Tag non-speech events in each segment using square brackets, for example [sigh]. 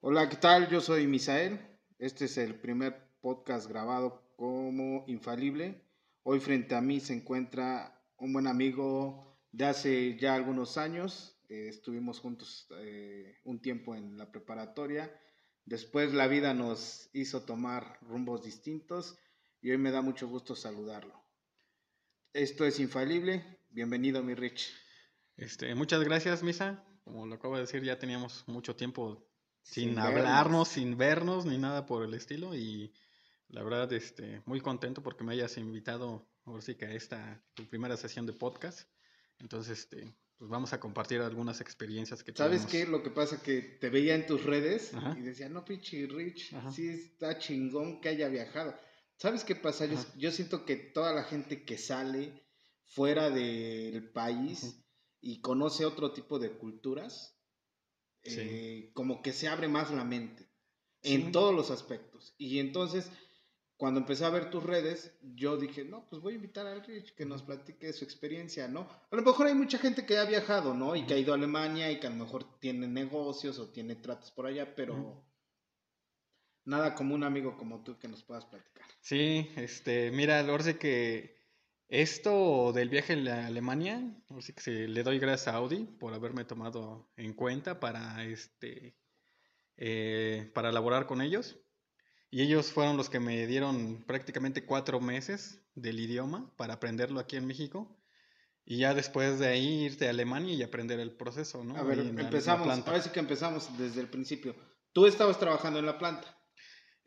Hola, ¿qué tal? Yo soy Misael. Este es el primer podcast grabado como infalible. Hoy frente a mí se encuentra un buen amigo de hace ya algunos años. Eh, estuvimos juntos eh, un tiempo en la preparatoria. Después la vida nos hizo tomar rumbos distintos y hoy me da mucho gusto saludarlo. Esto es infalible. Bienvenido, mi Rich. Este, muchas gracias, Misa. Como lo acabo de decir, ya teníamos mucho tiempo sin, Sin hablarnos, sin vernos, ni nada por el estilo. Y la verdad, este, muy contento porque me hayas invitado, ahora sí que a esta tu primera sesión de podcast. Entonces, este, pues vamos a compartir algunas experiencias que ¿Sabes tuvimos. qué? Lo que pasa que te veía en tus redes Ajá. y decía, no, pinche Rich, Ajá. sí está chingón que haya viajado. ¿Sabes qué pasa? Yo, yo siento que toda la gente que sale fuera del país y conoce otro tipo de culturas, Sí. eh, como que se abre más la mente Sí. en todos los aspectos. Y entonces, cuando empecé a ver tus redes, yo dije, no, pues voy a invitar al Rich que nos platique su experiencia, ¿no? A lo mejor hay mucha gente que ha viajado, ¿no? Y que ha ido a Alemania y que a lo mejor tiene negocios o tiene tratos por allá, pero nada como un amigo como tú que nos puedas platicar. Sí, este, mira, sí que esto del viaje a Alemania, ahora sí que se- le doy gracias a Audi por haberme tomado en cuenta para este, eh, para laborar con ellos. Y ellos fueron los que me dieron prácticamente cuatro meses del idioma para aprenderlo aquí en México. Y ya después de ahí irte a Alemania y aprender el proceso, ¿no? A ver, empezamos, ahora sí que empezamos desde el principio. Tú estabas trabajando en la planta.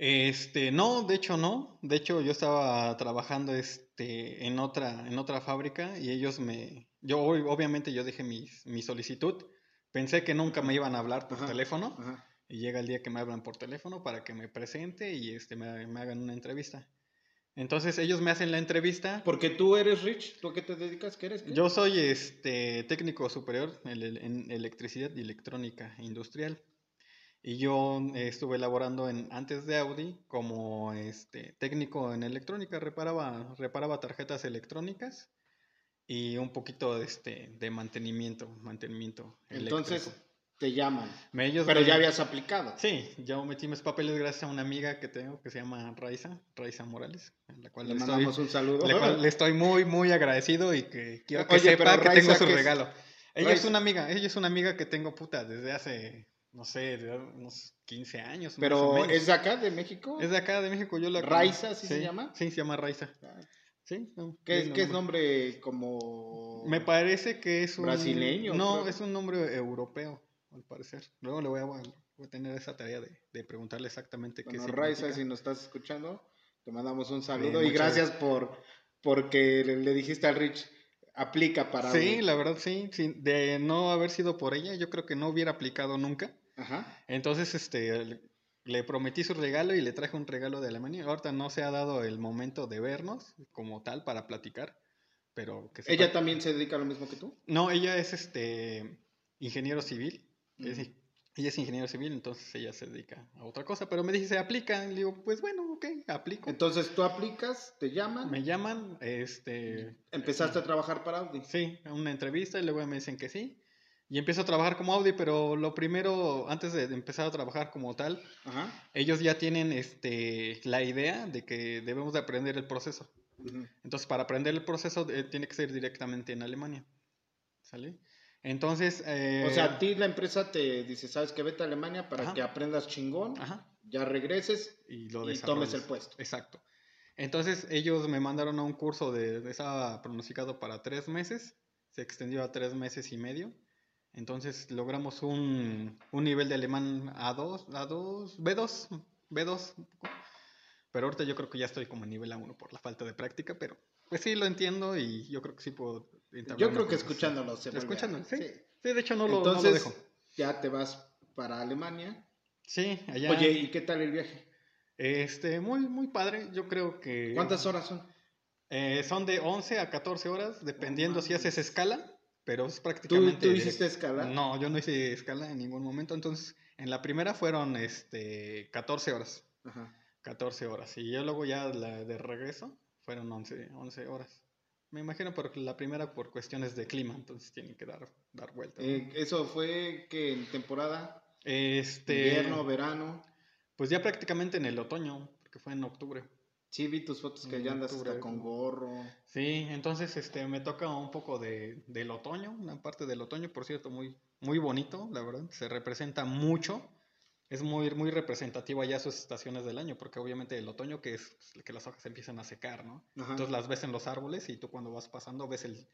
Este, no, de hecho no. De hecho, yo estaba trabajando este, en otra, en otra fábrica y ellos me. Yo, ob- obviamente, yo dejé mi, mi solicitud. Pensé que nunca me iban a hablar por Ajá, teléfono Ajá. y llega el día que me hablan por teléfono para que me presente y este, me, me hagan una entrevista. Entonces, ellos me hacen la entrevista. Porque tú eres Rich, ¿tú a qué te dedicas? ¿Qué eres? ¿Qué? Yo soy este, técnico superior en, en electricidad y electrónica industrial. Y yo eh, estuve laborando en, antes de Audi como este, técnico en electrónica, reparaba, reparaba tarjetas electrónicas y un poquito de, este, de mantenimiento, mantenimiento Entonces eléctrico. te llaman. Me- ellos Pero me- ya habías aplicado. Sí, yo metí mis papeles gracias a una amiga que tengo que se llama Raiza, Raiza Morales, a la cual Le le estoy, mandamos un saludo. le cual le estoy muy, muy agradecido y que quiero que Oye, sepa que tengo su regalo. Ella es una amiga, ella es una amiga que tengo puta desde hace, no sé, de unos 15 años. Pero es de acá, de México. Es de acá, de México, yo la ¿Raiza, así se llama? Sí, se llama Raiza. Ah, Sí, no, ¿Qué es, qué es nombre. como Me parece que es un... brasileño, No, creo. es un nombre europeo, al parecer. Luego le voy a, voy a tener esa tarea de, de preguntarle exactamente qué Bueno, Raiza, si nos estás escuchando, te mandamos un saludo y gracias por porque le, le dijiste al Rich aplica para Sí, la verdad sí, sí, de no haber sido por ella, yo creo que no hubiera aplicado nunca. Ajá. Entonces, este, le- prometí su regalo y le traje un regalo de Alemania. Ahorita no se ha dado el momento de vernos como tal para platicar, pero que Ella también se dedica a lo mismo que tú. No, ella es este ingeniero civil. es- Ujú. ella es ingeniero civil, entonces ella se dedica a otra cosa. Pero me dice, ¿se aplica? Y digo, pues bueno, ok, aplico. Entonces tú aplicas, te llaman, Me llaman, este, empezaste a trabajar para Audi. Sí, una entrevista y luego me dicen que sí. Y empiezo a trabajar como Audi, pero lo primero, antes de empezar a trabajar como tal, Ajá. ellos ya tienen este, la idea de que debemos de aprender el proceso. Entonces, para aprender el proceso eh, tiene que ser directamente en Alemania. ¿Sale? Entonces... eh, O sea, a ti la empresa te dice, sabes que vete a Alemania para Ajá. que aprendas chingón, Ajá, ya regreses y lo y tomes el puesto. Exacto. Entonces, ellos me mandaron a un curso de... Estaba pronosticado para tres meses. Se extendió a tres meses y medio. Entonces logramos un, un nivel de alemán A2, A2, B2, B2. un poco. Pero ahorita yo creo que ya estoy como en nivel A1 por la falta de práctica, pero pues sí lo entiendo y yo creo que sí puedo Yo creo que escuchándolo se Escuchándolo, sí. sí. Sí, de hecho no lo, no lo Entonces, dejo. ya te vas para Alemania. Sí, allá. Oye, ¿y qué tal el viaje? Este, muy, muy padre. Yo creo que. ¿Cuántas horas son? Eh, son de 11 a 14 horas, dependiendo si haces escala, pero es ¿Tú, prácticamente. tú hiciste escala? No, yo no hice escala en ningún momento. Entonces, en la primera fueron este, 14 horas. Ajá. 14 horas. Y yo luego ya la de regreso fueron 11, 11 horas. Me imagino por la primera por cuestiones de clima, entonces tienen que dar, dar vueltas. ¿no? Eh, eso fue que en temporada Este. Invierno, verano. Pues ya prácticamente en el otoño, porque fue en octubre. Sí, vi tus fotos que ya andas octubre. hasta con gorro. Sí, entonces este me toca un poco de, del otoño, una parte del otoño, por cierto, muy, muy bonito, la verdad. Se representa mucho. Es muy, muy representativo allá sus estaciones del año, porque obviamente el otoño que es pues, que las hojas empiezan a secar, ¿no? Ajá. Entonces las ves en los árboles y tú cuando vas pasando ves el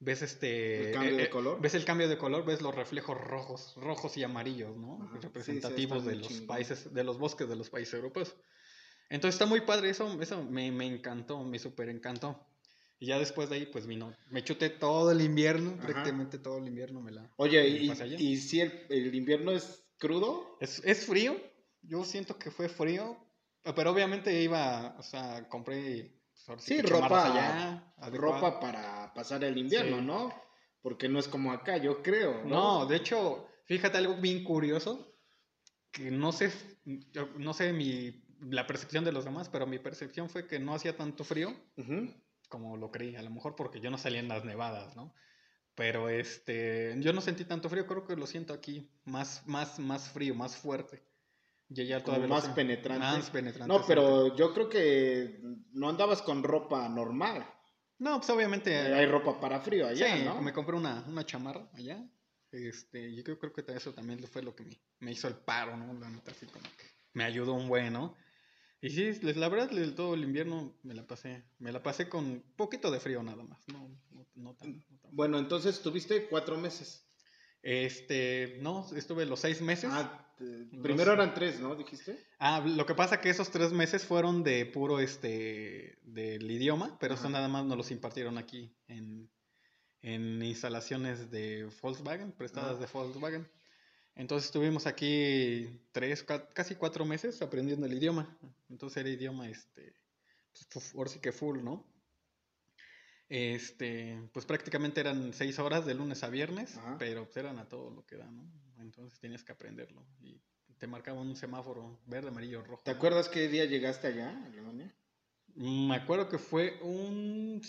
ves este El cambio eh, de eh, color. ves el cambio de color, ves los reflejos rojos, rojos y amarillos, ¿no? Ajá. Sí, sí, Representativos de los países, de los bosques de los países europeos. Entonces está muy padre, eso, eso me, me encantó, me súper encantó. Y ya después de ahí, pues vino, me chuté todo el invierno, Ajá. prácticamente todo el invierno me la... Oye, me ¿y, allá. y si el, el invierno es crudo? Es, es frío, yo siento que fue frío, pero obviamente iba, o sea, compré pues, Sí, ropa, adecuadas. ropa para pasar el invierno, Sí. ¿no? Porque no es como acá, yo creo. No, No, de hecho, fíjate algo bien curioso, que no sé, no sé mi, la percepción de los demás, pero mi percepción fue que no hacía tanto frío como lo creí, a lo mejor porque yo no salía en las nevadas, ¿no? Pero este, yo no sentí tanto frío, creo que lo siento aquí, más, más, más frío, más fuerte. Y ya Como todavía más penetrante. Más penetrante. No, pero yo creo que no andabas con ropa normal. No, pues obviamente... Hay ropa para frío allá, sí, ¿no? me compré una, una chamarra allá. Este, yo creo, creo que eso también fue lo que me, me hizo el paro, ¿no? La neta, así como que me ayudó un buen, ¿no? Y sí, les- la verdad, todo el invierno me la pasé, me la pasé con poquito de frío nada más, no, no, no tan, no tan- Bueno, entonces tuviste cuatro meses. Este, no, estuve los seis meses. Ah, Ah, te- primero eran tres, ¿no? Dijiste. lo que pasa que esos tres meses fueron de puro, este, del idioma, pero eso Ajá. nada más nos los impartieron aquí en, en instalaciones de Volkswagen, prestadas Ah. de Volkswagen. Entonces estuvimos aquí tres, ca- casi cuatro meses aprendiendo el idioma. Entonces era idioma, este, pues, ahora sí que full, ¿no? Este, pues prácticamente eran seis horas de lunes a viernes, Ajá. pero pues eran a todo lo que da, ¿no? Entonces tenías que aprenderlo y te marcaba un semáforo verde, amarillo, rojo. ¿Te acuerdas qué día llegaste allá, a Alemania? Mm, Me acuerdo que fue un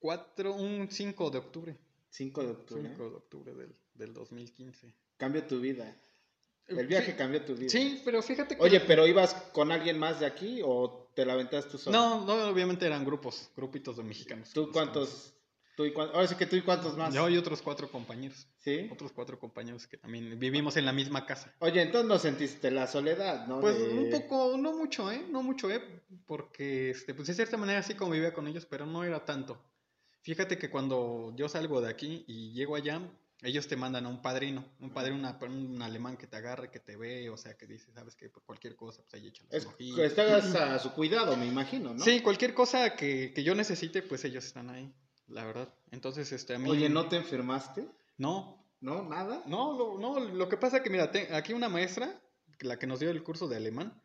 4, un 5 de octubre. 5 de octubre. 5 de octubre del, del 2015. Cambia tu vida. El Eh, viaje sí, cambió tu vida. Sí, pero fíjate que... Oye, pero ibas con alguien más de aquí o te la aventas tú solo? No, no, obviamente eran grupos, grupitos de mexicanos. ¿Tú cuántos? ¿Tú y cuántos? Ahora sí que tú y cuántos más. Yo y otros cuatro compañeros. ¿Sí? Otros cuatro compañeros que también vivimos en la misma casa. Oye, entonces no sentiste la soledad, ¿no? Pues De- un poco, no mucho, ¿eh? No mucho, ¿eh? Porque, este, pues de cierta manera sí convivía con ellos, pero no era tanto. Fíjate que cuando yo salgo de aquí y llego allá, ellos te mandan a un padrino, un padrino, una- un alemán que te agarre, que te ve, o sea, que dice, sabes que por cualquier cosa, pues ahí échale Es, un ojito. estás [clears throat] a su cuidado, me imagino, ¿no? Sí, cualquier cosa que, que yo necesite, pues ellos están ahí, la verdad. Entonces, este, a mí... Oye, ¿no te enfermaste? No, ¿No? ¿Nada? no, lo, no, lo que pasa que, mira, te- aquí una maestra, la que nos dio el curso de alemán,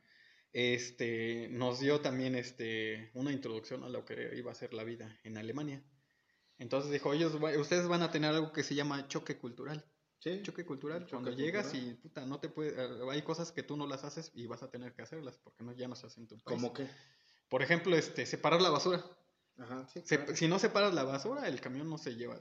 este, nos dio también este, una introducción a lo que iba a ser la vida en Alemania. Entonces dijo, ellos, va- ustedes van a tener algo que se llama choque cultural. Sí. Choque cultural, Choque cuando llegas y puta, no te puede, eh, hay cosas que tú no las haces y vas a tener que hacerlas porque no, ya no se hacen en tu país. ¿Cómo qué? Por ejemplo, este, separar la basura. Ajá, sí. Se- claro. si no separas la basura, el camión no se lleva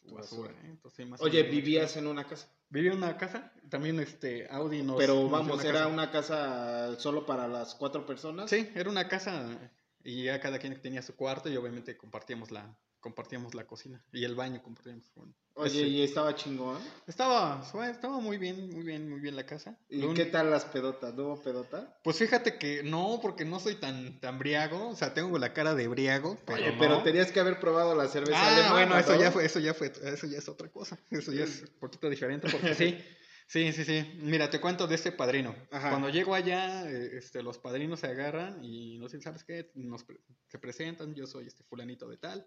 tu, basura. basura. ¿eh? Entonces, más Oye, vivías en una casa. Vivía en una casa, también este Audi nos Pero nos vamos, era casa. una casa solo para las cuatro personas. Sí, era una casa y ya cada quien tenía su cuarto y obviamente compartíamos la compartíamos la cocina y el baño compartíamos. Bueno, Oye, ese- y estaba chingón. estaba estaba muy bien, muy bien, muy bien la casa. ¿Y Lo qué tal las pedotas? ¿No hubo pedota? Pues fíjate que no, porque no soy tan tan briago, o sea, tengo la cara de briago, pero Oye, no. pero tenías que haber probado la cerveza Ah, alemana, bueno, eso ¿no? ya fue, eso ya fue, eso ya es otra cosa. Eso ya es un poquito diferente porque sí. [laughs] Sí, sí, sí. Mira, te cuento de este padrino. Ajá. Cuando llego allá, eh, este, los padrinos se agarran y nos dicen, ¿sabes qué? Nos pre- se presentan, yo soy este fulanito de tal.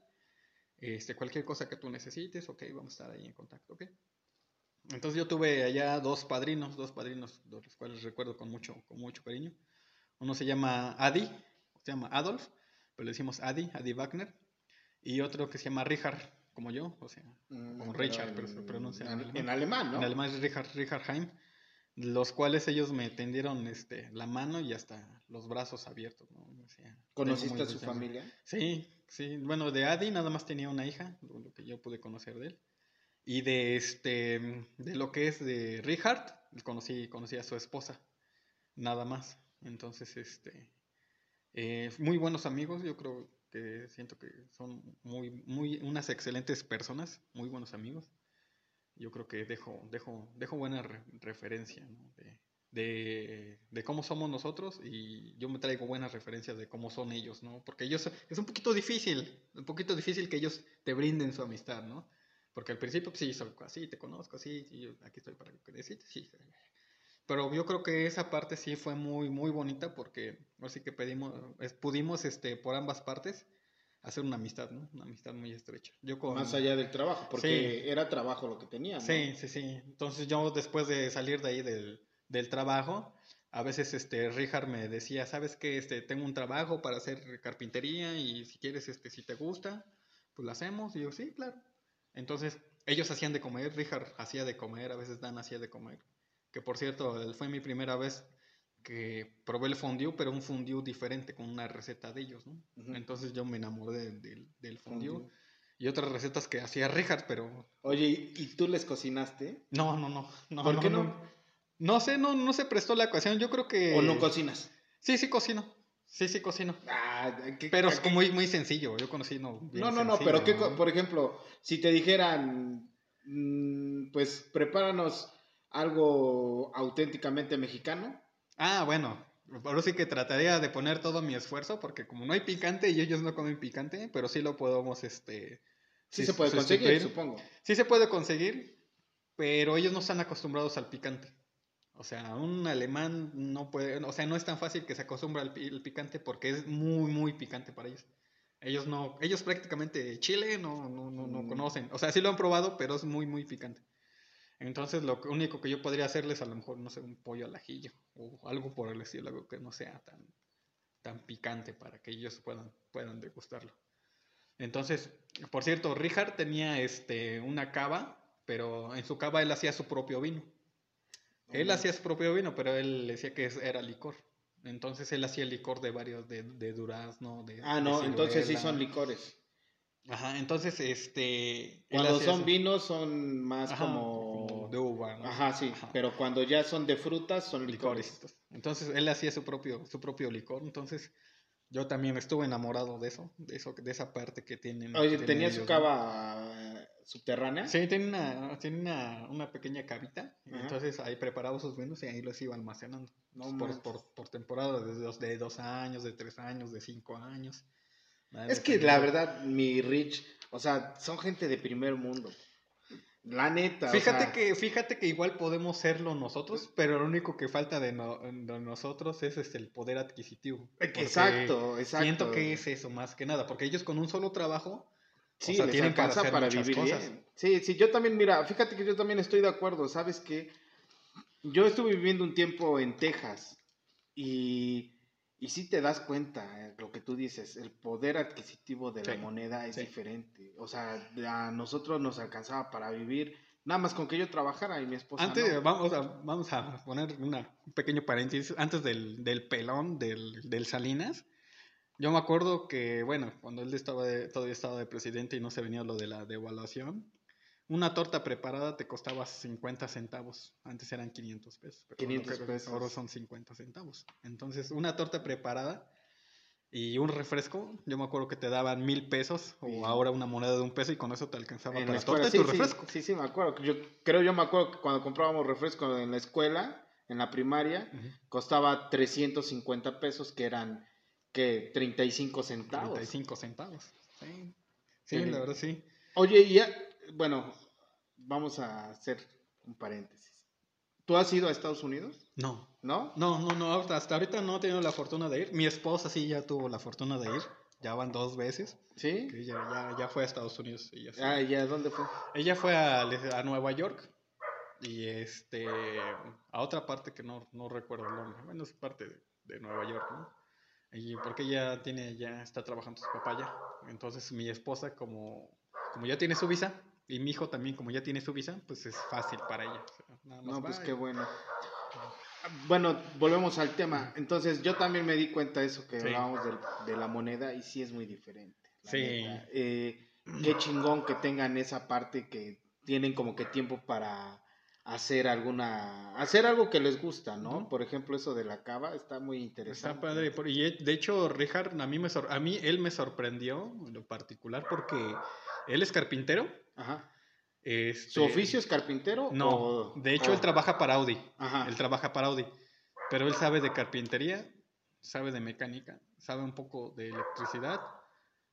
Este, cualquier cosa que tú necesites, ok, vamos a estar ahí en contacto, ok. Entonces yo tuve allá dos padrinos, dos padrinos, de los cuales recuerdo con mucho, con mucho cariño. Uno se llama Adi, se llama Adolf, pero le decimos Adi, Adi Wagner. Y otro que se llama Richard, como yo, o sea, Mm, como pero Richard, en- pero se pronuncia en en, alemán. en alemán, ¿no? En alemán es Richard, Richard Heim, los cuales ellos me tendieron este, la mano y hasta los brazos abiertos. ¿no? O sea, tengo ¿Conociste a su familia? Sí, sí. Bueno, de Adi nada más tenía una hija, lo, lo que yo pude conocer de él. Y de este, de lo que es de Richard, conocí, conocí a su esposa, nada más. Entonces, este, eh, muy buenos amigos, yo creo que siento que son muy, muy, unas excelentes personas, muy buenos amigos. Yo creo que dejo, dejo, dejo buena referencia de, de, cómo somos nosotros y yo me traigo buenas referencias de cómo son ellos, ¿no? Porque ellos, es un poquito difícil, un poquito difícil que ellos te brinden su amistad, ¿no? Porque al principio, pues, sí, soy así, te conozco, así, y aquí estoy para que necesites, sí. Pero yo creo que esa parte sí fue muy, muy bonita porque así que pedimos, pudimos, este, por ambas partes, hacer una amistad, ¿no? Una amistad muy estrecha. Yo Más allá del trabajo, porque era trabajo lo que tenía, ¿no? Sí, sí, sí. Entonces yo después de salir de ahí del, del trabajo, a veces este Richard me decía, ¿sabes qué? Este, tengo un trabajo para hacer carpintería y si quieres, este, si te gusta, pues lo hacemos. Y yo, sí, claro. Entonces, ellos hacían de comer, Richard hacía de comer, a veces Dan hacía de comer. Que por cierto, fue mi primera vez que probé el fondue, pero un fondue diferente, con una receta de ellos, ¿no? Entonces yo me enamoré del fondue. Y otras recetas que hacía Richard, pero... Oye, ¿y tú les cocinaste? No, no, no. no ¿Por qué no? no? sé, no, no se prestó la ocasión. Yo creo que... ¿O no cocinas? Sí, sí cocino. Sí, sí cocino. Ah, pero es muy, muy sencillo. Yo conocí, no. No, no, no, pero ¿qué, por ejemplo, si te dijeran, mm, pues prepáranos algo auténticamente mexicano. Ah, bueno. Por sí que trataría de poner todo mi esfuerzo, porque como no hay picante y ellos no comen picante, pero sí lo podemos, este... Sí, se puede conseguir, supongo. Sí se puede conseguir, pero ellos no están acostumbrados al picante. O sea, un alemán no puede, o sea, no es tan fácil que se acostumbre al picante porque es muy, muy picante para ellos. Ellos no, ellos prácticamente Chile no, no, no, no mm. conocen. O sea, sí lo han probado, pero es muy, muy picante. Entonces, lo único que yo podría hacerles, a lo mejor, no sé, un pollo al ajillo o algo por el estilo, algo que no sea tan, tan picante para que ellos puedan, puedan degustarlo. Entonces, por cierto, Richard tenía este, una cava, pero en su cava él hacía su propio vino. Él hacía su propio vino, pero él decía que era licor. Entonces él hacía licor de varios, de, de durazno, de... Ah, no, entonces sí son licores. Ajá, entonces, este... Cuando son vinos son más como... De uva, ¿no? Ajá, sí, pero cuando ya son de frutas son licores. Entonces él hacía su propio, su propio licor, entonces yo también estuve enamorado de eso, de eso, de esa parte que tienen. Oye, tenía su cava subterránea. Sí, tiene una, tiene una, una pequeña cavita. Entonces ahí preparaba sus vinos y ahí los iba almacenando. por, por, por, temporada, de dos, de dos años, de tres años, de cinco años. es que la verdad, mi Rich, o sea, son gente de primer mundo. La neta. Fíjate que, fíjate que igual podemos serlo nosotros, pero lo único que falta de, nosotros es este, el poder adquisitivo. Exacto, exacto. Siento que es eso más que nada, porque ellos con un solo trabajo Sí, o tienen para, para vivir bien. Sí, sí, yo también, mira, fíjate que yo también estoy de acuerdo, ¿sabes qué? Yo estuve viviendo un tiempo en Texas y, y sí te das cuenta, eh, lo que tú dices, el poder adquisitivo de la moneda es diferente. O sea, a nosotros nos alcanzaba para vivir, nada más con que yo trabajara y mi esposa. Antes, vamos, a, vamos a poner una, un pequeño paréntesis, antes del, del pelón del, del Salinas yo me acuerdo que, bueno, cuando él estaba todavía estaba de presidente y no se venía lo de la devaluación, una torta preparada te costaba 50 centavos. Antes eran 500 pesos. 500 pesos. Ahora son 50 centavos. Entonces, una torta preparada y un refresco, yo me acuerdo que te daban mil pesos o ahora una moneda de un peso y con eso te alcanzaba para la torta y tu refresco. Sí, sí, me acuerdo. Yo creo, yo me acuerdo que cuando comprábamos refresco en la escuela, en la primaria, costaba 350 pesos, que eran que 35 centavos. 35 centavos. Sí, sí, la verdad sí. Oye, ya, bueno, vamos a hacer un paréntesis. ¿Tú has ido a Estados Unidos? No. ¿No? No, no, no, hasta ahorita no he tenido la fortuna de ir. Mi esposa sí ya tuvo la fortuna de ir. Ya van dos veces. ¿Sí? Que ya, ya, fue a Estados Unidos. Ella ah, ¿ya dónde fue? Ella fue a, a Nueva York y este a otra parte que no, no recuerdo el nombre. Bueno, es parte de, de Nueva York, ¿no? Y porque ella tiene, ya está trabajando su papá ya. Entonces mi esposa, como, como ya tiene su visa, y mi hijo también, como ya tiene su visa, pues es fácil para ella. no, pues qué bueno. Bueno, volvemos al tema. Entonces yo también me di cuenta de eso que hablábamos de, la moneda y sí es muy diferente. Sí. Eh, qué chingón que tengan esa parte que tienen como que tiempo para hacer alguna, hacer algo que les gusta, ¿no? Por ejemplo, eso de la cava está muy Está interesante. padre. por- Y de hecho, Richard, a mí, me sor- a mí él me sorprendió en lo particular porque él es carpintero. Ajá. este, ¿Su oficio es carpintero? No, o- de hecho él trabaja para Audi. Ajá. Él trabaja para Audi. Pero él sabe de carpintería, sabe de mecánica, sabe un poco de electricidad.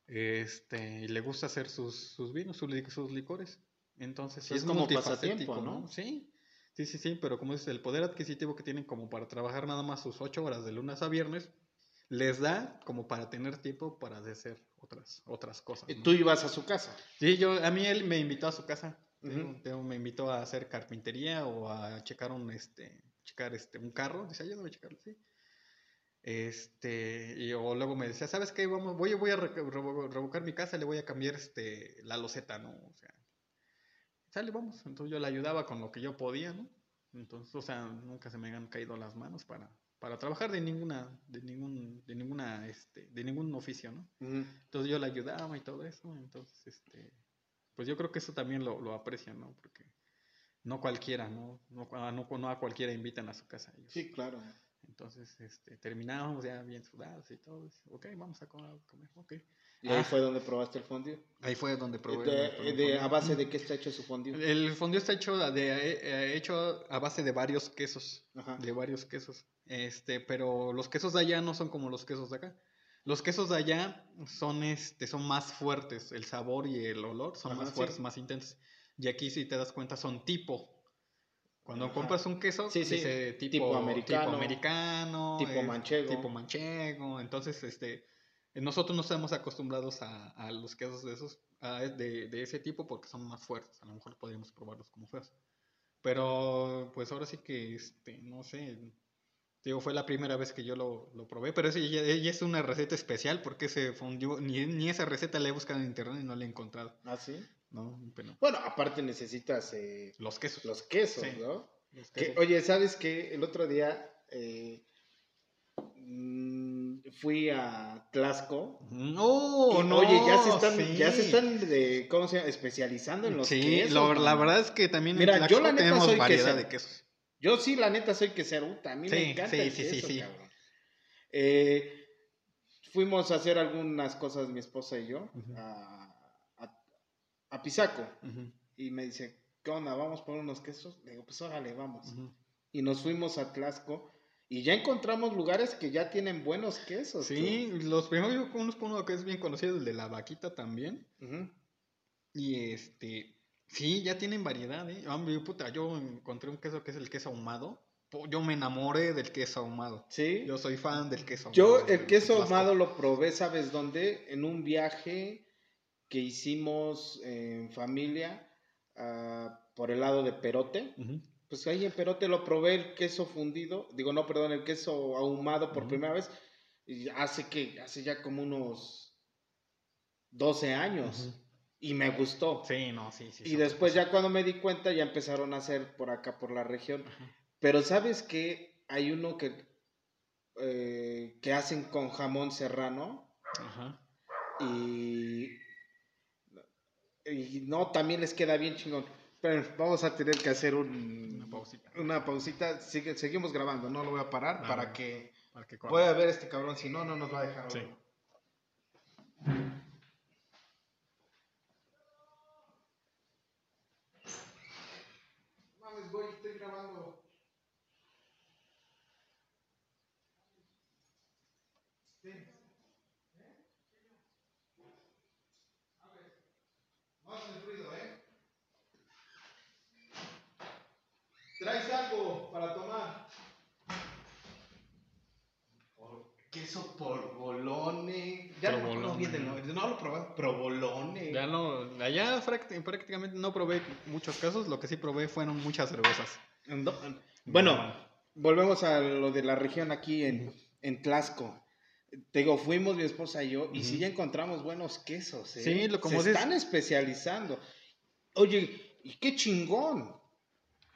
Este, y le gusta hacer sus, sus vinos, sus, sus licores. Entonces, sí Es es como pasatiempo, ¿no? ¿no? Sí, sí, sí, sí, pero como es el poder adquisitivo que tienen como para trabajar nada más sus ocho horas de lunes a viernes, les da como para tener tiempo para hacer otras, otras cosas. ¿no? Tú ibas a su casa. Sí, yo, a mí él me invitó a su casa. Tengo- me invitó a hacer carpintería o a checar un, este, checar este, un carro. Dice, ayúdame a checarlo, sí. Este, y o luego me decía, ¿sabes qué? Vamos, voy, voy a re- revo- revocar mi casa, le voy a cambiar este, la loseta, ¿no? O sea, sale, vamos. Entonces yo le ayudaba con lo que yo podía, ¿no? Entonces, o sea, nunca se me han caído las manos para, para trabajar de ninguna, de ningún, de ninguna, este, de ningún oficio, ¿no? Entonces yo le ayudaba y todo eso. Entonces, este, pues yo creo que eso también lo, lo aprecian, ¿no? Porque no cualquiera, ¿no? No, a- no, no a cualquiera invitan a su casa. ellos. Sí, claro. Entonces, este, terminábamos ya bien sudados y todo. Ok, vamos a co- a comer, ok. Y ahí Ah. fue donde probaste el fondue. Ahí fue donde probé. De- el- el de-. ¿A base de qué está hecho su fondue? El fondue está hecho, de, eh, hecho a base de varios quesos. Ajá. de varios quesos. Este, pero los quesos de allá no son como los quesos de acá. Los quesos de allá son, este, son más fuertes, el sabor y el olor son Ajá, más sí. fuertes, más intensos. Y aquí, si te das cuenta, son tipo. Cuando Ajá. compras un queso, Sí, sí, dice tipo, tipo americano, tipo americano, tipo eh, manchego. tipo manchego. Entonces, este, nosotros no estamos acostumbrados a, a los quesos de esos, a- de, de ese tipo porque son más fuertes. A lo mejor podríamos probarlos como feos. Pero, pues ahora sí que, este, no sé, digo, fue la primera vez que yo lo, lo probé, pero ese ya, ya es una receta especial porque se fundió, ni, ni esa receta la he buscado en internet y no la he encontrado, ¿Ah, sí? ¿no? Pero Bueno, aparte necesitas eh, los quesos. los quesos, Sí. ¿no? los Que, quesos. oye, ¿sabes qué? El otro día eh, mm, fui a Tlaxco. No, y, no, oye, ya se están, ya se sí. están de, ¿cómo se llama? especializando en los Sí, quesos. lo- la verdad es que también Mira, en yo la neta tenemos soy variedad de quesos. Yo sí, la neta, soy queseruta. A mí Sí, me encanta sí, el sí, sí, queso, sí. cabrón. Eh, fuimos a hacer algunas cosas, mi esposa y yo, a, a, a Pisaco. Y me dice, ¿qué onda? ¿Vamos por unos quesos? Le digo, pues órale, vamos. Y nos fuimos a Tlaxco y ya encontramos lugares que ya tienen buenos quesos. Sí, los primeros yo conozco uno que es bien conocido, el de la vaquita también. Y este, sí, ya tienen variedad, ¿eh? Hombre, puta, yo encontré un queso que es el queso ahumado. Yo me enamoré del queso ahumado. Sí. Yo soy fan del queso ahumado. Yo el queso ahumado lo probé, ¿sabes dónde? En un viaje que hicimos en familia ah, por el lado de Perote. Pues ahí en Perote lo probé el queso fundido, digo, no, perdón, el queso ahumado por primera vez. Y hace que, hace ya como unos 12 años. Ujú. Y me gustó. Sí, no, sí, sí. y después cosas. ya cuando me di cuenta ya empezaron a hacer por acá, por la región. Ajá. Pero sabes que hay uno que, eh, que hacen con jamón serrano Ajá. y, y no, también les queda bien chingón. Pero vamos a tener que hacer un, Una pausita. una pausita. Sigue- seguimos grabando, no lo voy a parar Ah, para que Para que pueda ver este cabrón. Si no, no nos va a dejar. Sí. Mames, güey, estoy grabando. Sí. No haces ruido, ¿eh? ¿Traes algo para tomar? Por- queso porbolone. Ya no me acuerdo Provolone. bien del nombre. No lo probé. Provolone. Ya no, allá práct- prácticamente no probé muchos casos, lo que sí probé fueron muchas cervezas. No, Bueno, volvemos a lo de la región aquí en, en Tlaxco. Te digo, fuimos mi esposa y yo, y sí Ujú. ya encontramos buenos quesos. ¿eh? Sí, lo- como Se dices- están especializando. Oye, y qué chingón.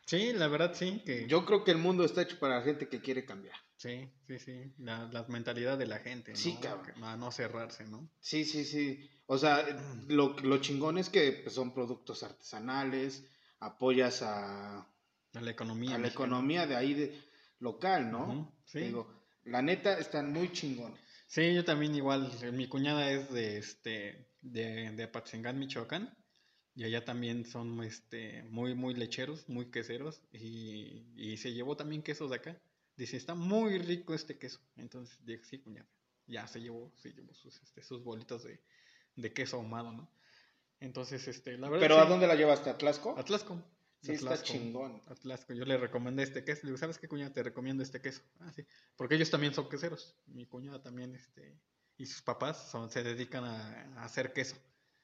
Sí, la verdad sí, que Yo creo que el mundo está hecho para la gente que quiere cambiar. Sí, sí, sí, la, la mentalidad de la gente, ¿no? Sí, cabrón. A no cerrarse, ¿no? Sí, sí, sí. O sea, lo, lo chingón es que pues, son productos artesanales, apoyas a, A la economía. a la economía de ahí de, local, ¿no? Sí. Digo, la neta están muy chingones. Sí, yo también igual. eh, Mi cuñada es de este de, de Apatzingán, Michoacán. Y allá también son este muy, muy lecheros, muy queseros. Y, y se llevó también quesos de acá. Dice, está muy rico este queso. Entonces dije, sí, cuñada. Ya se llevó, se llevó sus, este, sus bolitas de, de queso ahumado, ¿no? Entonces, este, la verdad. ¿Pero a dónde la llevaste? ¿A Tlaxco? A Tlaxco. Sí, está chingón. A Tlaxco. Yo le recomendé este queso. Le digo, ¿sabes qué, cuñada? Te recomiendo este queso. Ah, sí. Porque ellos también son queseros. Mi cuñada también, este, y sus papás son, se dedican a, a hacer queso.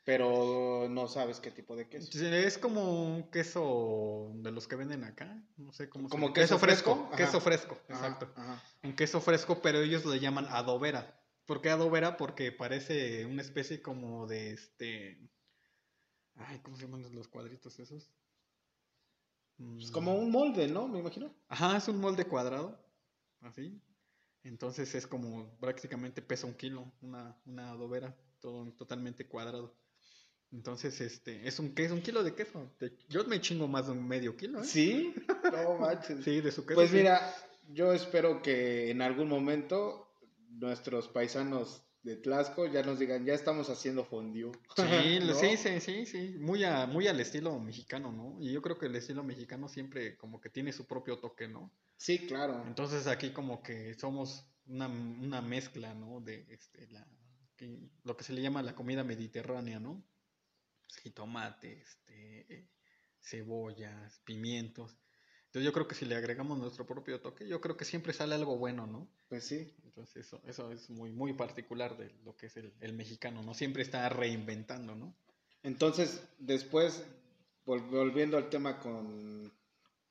Pero no sabes qué tipo de queso. Es como un queso de los que venden acá. No sé cómo se ¿Como llama. queso fresco? Ajá. Queso fresco, Ajá, exacto. ajá. Un queso fresco, pero ellos le llaman adobera. ¿Por qué adobera? Porque parece una especie como de este. Ay, ¿cómo se llaman los cuadritos esos? Es Mm. como un molde, ¿no? Me imagino. Ajá, es un molde cuadrado, así. Entonces es como prácticamente pesa un kilo, una, una adobera, todo totalmente cuadrado. Entonces, este, es un queso, un kilo de queso. Yo me chingo más de un medio kilo, ¿eh? Sí, [laughs] no manches. Sí, de su queso. Pues sí. mira, yo espero que en algún momento nuestros paisanos de Tlaxco ya nos digan, ya estamos haciendo fondue. Sí, [laughs] ¿No? sí, sí, sí, sí, muy, a, muy al estilo mexicano, ¿no? Y yo creo que el estilo mexicano siempre como que tiene su propio toque, ¿no? Sí, claro. Entonces aquí como que somos una, una mezcla, ¿no? De este, la, que- lo que se le llama la comida mediterránea, ¿no? Jitomate, este, cebollas, pimientos. Entonces yo creo que si le agregamos nuestro propio toque, yo creo que siempre sale algo bueno, ¿no? Pues sí. Entonces eso, eso es muy, muy particular de lo que es el, el mexicano, ¿no? Siempre está reinventando, ¿no? Entonces, después, vol- volviendo al tema con,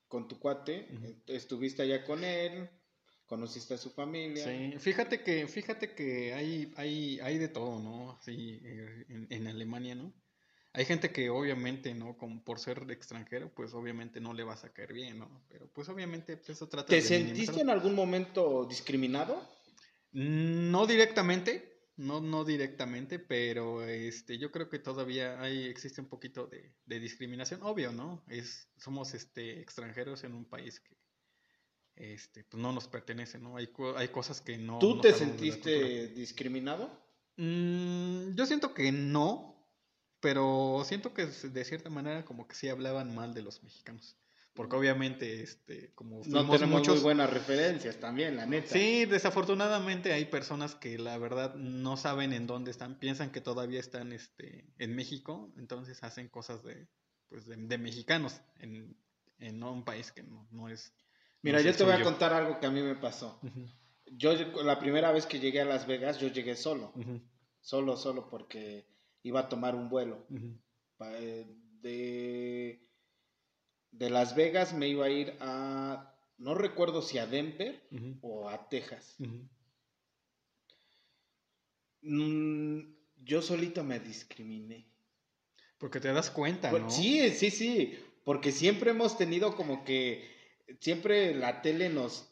con tu cuate, eh, estuviste allá con él, conociste a su familia. Sí, fíjate que, fíjate que hay, hay, hay de todo, ¿no? Así, eh, en, en Alemania, ¿no? Hay gente que obviamente, ¿no? Como por ser extranjero, pues obviamente no le vas a caer bien, ¿no? Pero pues obviamente pues, eso trata ¿Te de sentiste minimizarlo. en algún momento discriminado? No directamente, no, no directamente, pero este, yo creo que todavía hay, existe un poquito de, de discriminación, obvio, ¿no? Es, somos este, extranjeros en un país que este, pues no nos pertenece, ¿no? Hay, hay cosas que no... ¿Tú no te sentiste discriminado? Mm, yo siento que no, pero siento que de cierta manera como que sí hablaban mal de los mexicanos. Porque obviamente, este, como No tenemos muchos... muy buenas referencias también, la neta. Sí, desafortunadamente hay personas que la verdad no saben en dónde están, piensan que todavía están este, en México, entonces hacen cosas de, pues de, de mexicanos en, en un país que no, no es... Mira, yo te voy a contar algo que a mí me pasó. Yo la primera vez que llegué a Las Vegas, yo llegué solo, solo, solo porque iba a tomar un vuelo. eh, De, de Las Vegas me iba a ir a, no recuerdo si a Denver o a Texas. Mm, yo solito me discriminé. Porque te das cuenta, ¿no? Sí, sí, sí, porque siempre hemos tenido como que, siempre la tele nos,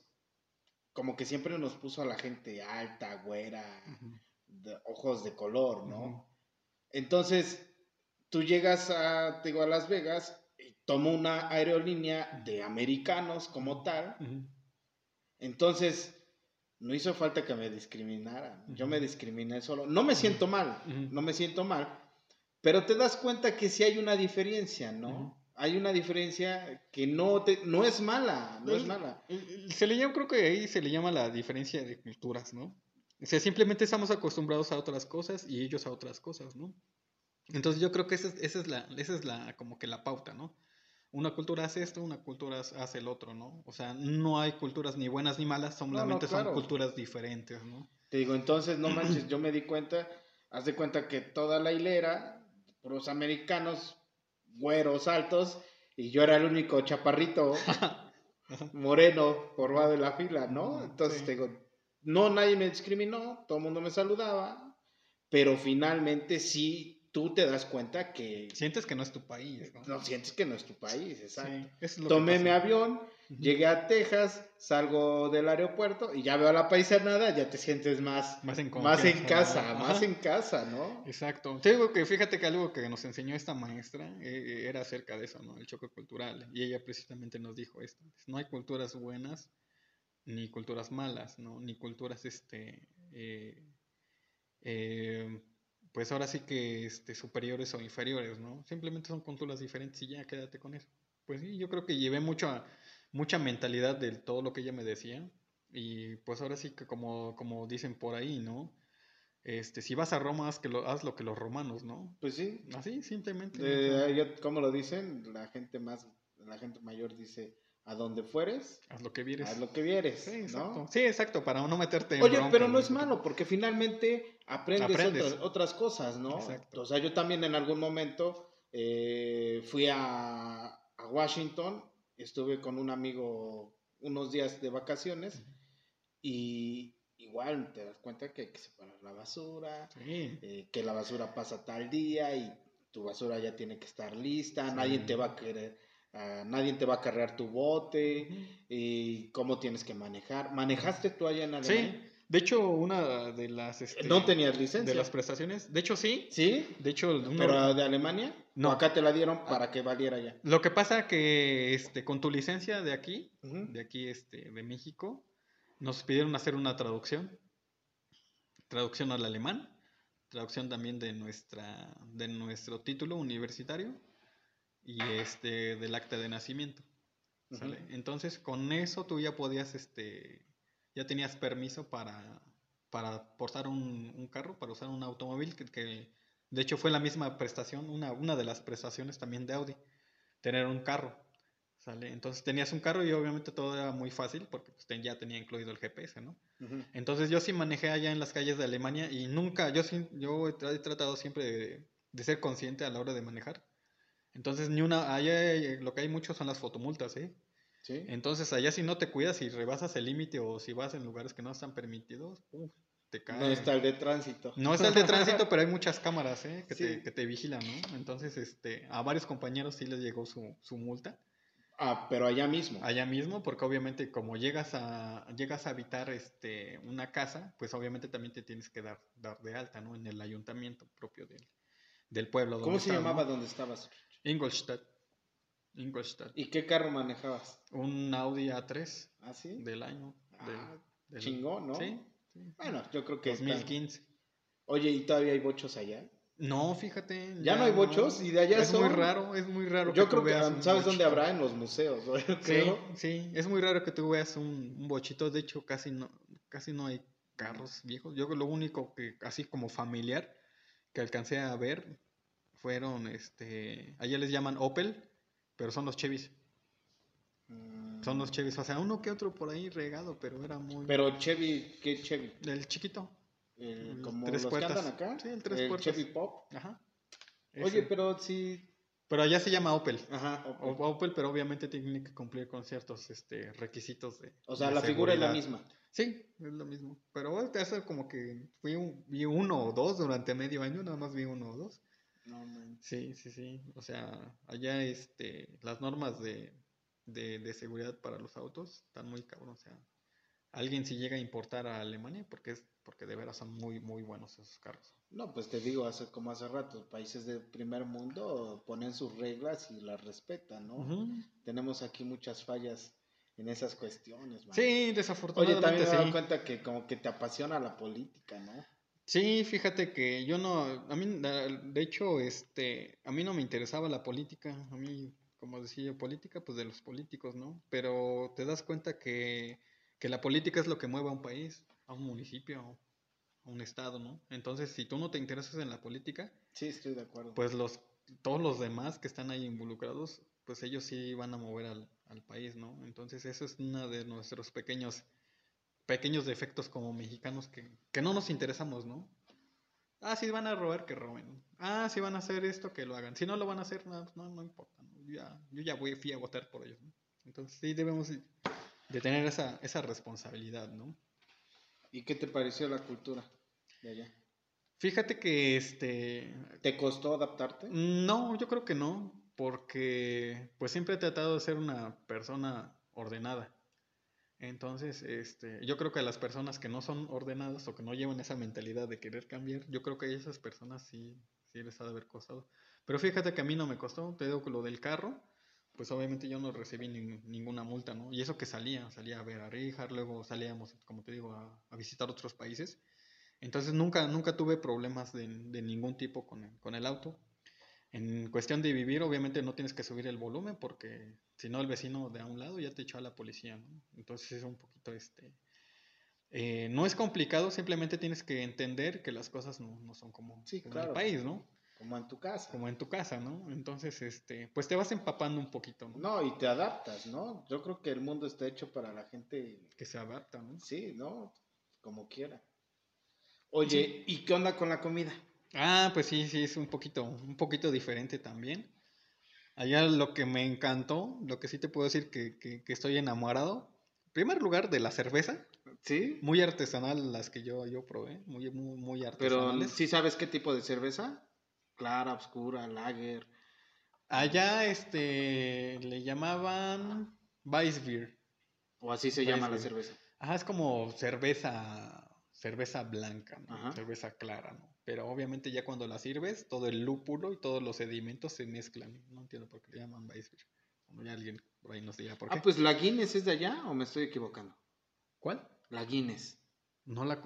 como que siempre nos puso a la gente alta, güera, de ojos de color, ¿no? Entonces, tú llegas a, te digo, a Las Vegas, y tomo una aerolínea de americanos como tal, entonces no hizo falta que me discriminaran, yo me discriminé solo, no me siento mal, no me siento mal, pero te das cuenta que sí hay una diferencia, ¿no? Hay una diferencia que no, te, no es mala, no es El- mala. el- Se le llama, creo que ahí se le llama la diferencia de culturas, ¿no? O sea, simplemente estamos acostumbrados a otras cosas y ellos a otras cosas, ¿no? Entonces yo creo que esa es, esa es la, esa es la, como que la pauta, ¿no? Una cultura hace esto, una cultura hace el otro, ¿no? O sea, no hay culturas ni buenas ni malas, solamente claro. son culturas diferentes, ¿no? Te digo, entonces, no [clears throat] manches, yo me di cuenta, haz de cuenta que toda la hilera, puros americanos, güeros altos, y yo era el único chaparrito [laughs] moreno formado en la fila, ¿no? Entonces sí. te digo, no nadie me discriminó, todo el mundo me saludaba, pero finalmente sí tú te das cuenta que Sientes que no es tu país, ¿no? no sientes que no es tu país, exacto. Sí, es Tomé mi avión, Llegué a Texas, salgo del aeropuerto y ya veo la paisanada, ya te sientes más, Más en más en confianza, casa, ¿no? más en casa, ¿no? Exacto. Te digo que fíjate que algo que nos enseñó esta maestra eh, era acerca de eso, ¿no? El choque cultural. Y ella precisamente nos dijo esto. No hay culturas buenas ni culturas malas, ¿no? Ni culturas, este, eh, eh, pues ahora sí que este, superiores o inferiores, ¿no? Simplemente son culturas diferentes y ya quédate con eso. Pues sí, yo creo que llevé mucha, mucha mentalidad de todo lo que ella me decía. Y pues ahora sí que como, como dicen por ahí, ¿no? Este, si vas a Roma, haz, que lo, haz lo que los romanos, ¿no? Pues sí. Así, simplemente. Eh, o sea, yo- ¿Cómo lo dicen? La gente más, la gente mayor dice, a donde fueres, haz lo que vieres. haz lo que vieres, Sí, ¿no? exacto. Sí, exacto, para no meterte en Oye, pero no es malo, porque finalmente aprendes, Aprendes. Otras, otras cosas, ¿no? Exacto. O sea, yo también en algún momento eh, fui a, a Washington, estuve con un amigo unos días de vacaciones y igual te das cuenta que hay que separar la basura, Sí, eh, que la basura pasa tal día y tu basura ya tiene que estar lista, Sí. nadie te va a querer, ah, nadie te va a cargar tu bote y cómo tienes que manejar. ¿Manejaste tú allá en Sí, Alemania? de hecho, una de las... este, No tenías licencia. De las prestaciones. De hecho, sí. ¿Sí? De hecho, uno- ¿Pero de Alemania? No. ¿O acá te la dieron para que valiera ya? lo que pasa que este, con tu licencia de aquí, de aquí este, de México, nos pidieron hacer una traducción. Traducción al alemán, traducción también de nuestra de nuestro título universitario y este del acta de nacimiento. ¿sale? Entonces, con eso tú ya podías este ya tenías permiso para para portar un, un carro, para usar un automóvil que, que, de hecho fue la misma prestación, una, una de las prestaciones también de Audi, tener un carro. ¿Sale? Entonces tenías un carro y obviamente todo era muy fácil porque pues, ten- ya tenía incluido el GPS, ¿no? Entonces yo sí manejé allá en las calles de Alemania y nunca, yo sí, yo he tratado siempre de, de ser consciente a la hora de manejar. Entonces ni una, allá hay- lo que hay mucho son las fotomultas, ¿eh? ¿Sí? Entonces allá si no te cuidas y rebasas el límite o si vas en lugares que no están permitidos, uf, te cae. No está el de tránsito. No es el de tránsito, pero hay muchas cámaras, ¿eh? Que, [laughs] Sí. te, que te vigilan, ¿no? Entonces, este, a varios compañeros sí les llegó su, su multa Ah, pero allá mismo. allá mismo, porque obviamente como llegas a, llegas a habitar este, una casa, pues obviamente también te tienes que dar, dar de alta, ¿no? En el ayuntamiento propio del, del pueblo. ¿Cómo se llamaba ¿no? donde estabas? Ingolstadt. Ingolstadt. ¿Y qué carro manejabas? Un Audi A3 ¿Ah, sí? del año. Ah, del- chingón, ¿no? Sí. sí. Bueno, yo creo que... está- 2015. Oye, ¿y todavía hay bochos allá? No, fíjate. ¿Ya no hay bochos? ¿Y de allá es muy raro, es muy raro. Yo tú creo que, veas ah, un ¿sabes dónde habrá? En los museos, ¿no? Yo Sí, sí, es muy raro que tú veas un, un bochito, de hecho casi no, casi no hay carros viejos. Yo lo único que así como familiar que alcancé a ver fueron, este, allá les llaman Opel, pero son los Chevys, Mm, son los Chevys, o sea, uno que otro por ahí regado, pero era muy... Pero Chevy, ¿qué Chevy? el chiquito, El- El como tres los puertas. que andan acá. Sí, el tres puertas. Chevy Pop. ajá. Oye, pero sí. pero allá se llama Opel. Ajá. O- Opel. Pero obviamente tiene que cumplir con ciertos este, requisitos de. O sea, de la figura es la misma. Sí, es lo mismo. Pero ahorita hace como que fui un- vi uno o dos durante medio año, nada más vi uno o dos. No, man. Sí, sí, sí. O sea, allá este, las normas de, de, de seguridad para los autos están muy cabrón. O sea, alguien si llega a importar a Alemania porque es porque de veras son muy, muy buenos esos carros. No, pues te digo, hace como hace rato, países del primer mundo ponen sus reglas y las respetan, ¿no? Tenemos aquí muchas fallas en esas cuestiones, man. Sí, Oye, desafortunadamente también me he dado sí. cuenta que como que te apasiona la política, ¿no? Sí, fíjate que yo no, a mí, de hecho, este, a mí no me interesaba la política, a mí, como decía yo, política, pues de los políticos, ¿no? Pero te das cuenta que, que la política es lo que mueve a un país, a un municipio, a un estado, ¿no? Entonces, si tú no te interesas en la política, Sí, estoy de acuerdo. pues los, todos los demás que están ahí involucrados, pues ellos sí van a mover al, al país, ¿no? Entonces, eso es uno de nuestros pequeños pequeños defectos como mexicanos que, que no nos interesamos, ¿no? Ah, si van a robar, que roben. Ah, si van a hacer esto, que lo hagan. Si no lo van a hacer, no, no, no importa. ¿no? Yo ya, yo ya voy, fui a votar por ellos, ¿no? Entonces sí debemos de de tener esa, esa responsabilidad, ¿no? ¿Y qué te pareció la cultura de allá? Fíjate que este... ¿Te costó adaptarte? No, yo creo que no, porque pues siempre he tratado de ser una persona ordenada. Entonces, este, yo creo que las personas que no son ordenadas o que no llevan esa mentalidad de querer cambiar, yo creo que a esas personas sí, sí les ha de haber costado. Pero fíjate que a mí no me costó, te digo que lo del carro, pues obviamente yo no recibí ninguna multa, ¿no? Y eso que salía, salía a ver a Richard, luego salíamos, como te digo, a, visitar otros países. Entonces nunca, nunca tuve problemas de, de ningún tipo con con el auto. En cuestión de vivir, obviamente no tienes que subir el volumen porque si no el vecino de a un lado ya te echó a la policía, ¿no? Entonces es un poquito este... Eh, no es complicado, simplemente tienes que entender que las cosas no, no son como, en el país, ¿no? Como en tu casa. Como en tu casa, ¿no? Entonces, este, pues te vas empapando un poquito, ¿no? No, y te adaptas, ¿no? Yo creo que el mundo está hecho para la gente... Que se adapta, ¿no? Sí, ¿no? Como quiera. Oye, ¿y qué onda con la comida? Ah, pues sí, sí, es un poquito, un poquito diferente también. Allá lo que me encantó, lo que sí te puedo decir que, que, estoy enamorado, en primer lugar de la cerveza. Sí. Muy artesanal las que yo, yo probé, muy, muy, muy artesanales. Pero, ¿sí sabes qué tipo de cerveza? Clara, oscura, lager. Allá, este, le llamaban Weissbier. O así se llama la cerveza. Ajá, es como cerveza, cerveza blanca, cerveza clara, ¿no? Pero obviamente ya cuando la sirves, todo el lúpulo y todos los sedimentos se mezclan. No entiendo por qué le llaman Weissbier. Como ya alguien por ahí nos diga por ah, qué. Ah, pues la Guinness es de allá o me estoy equivocando. ¿Cuál? La Guinness. No la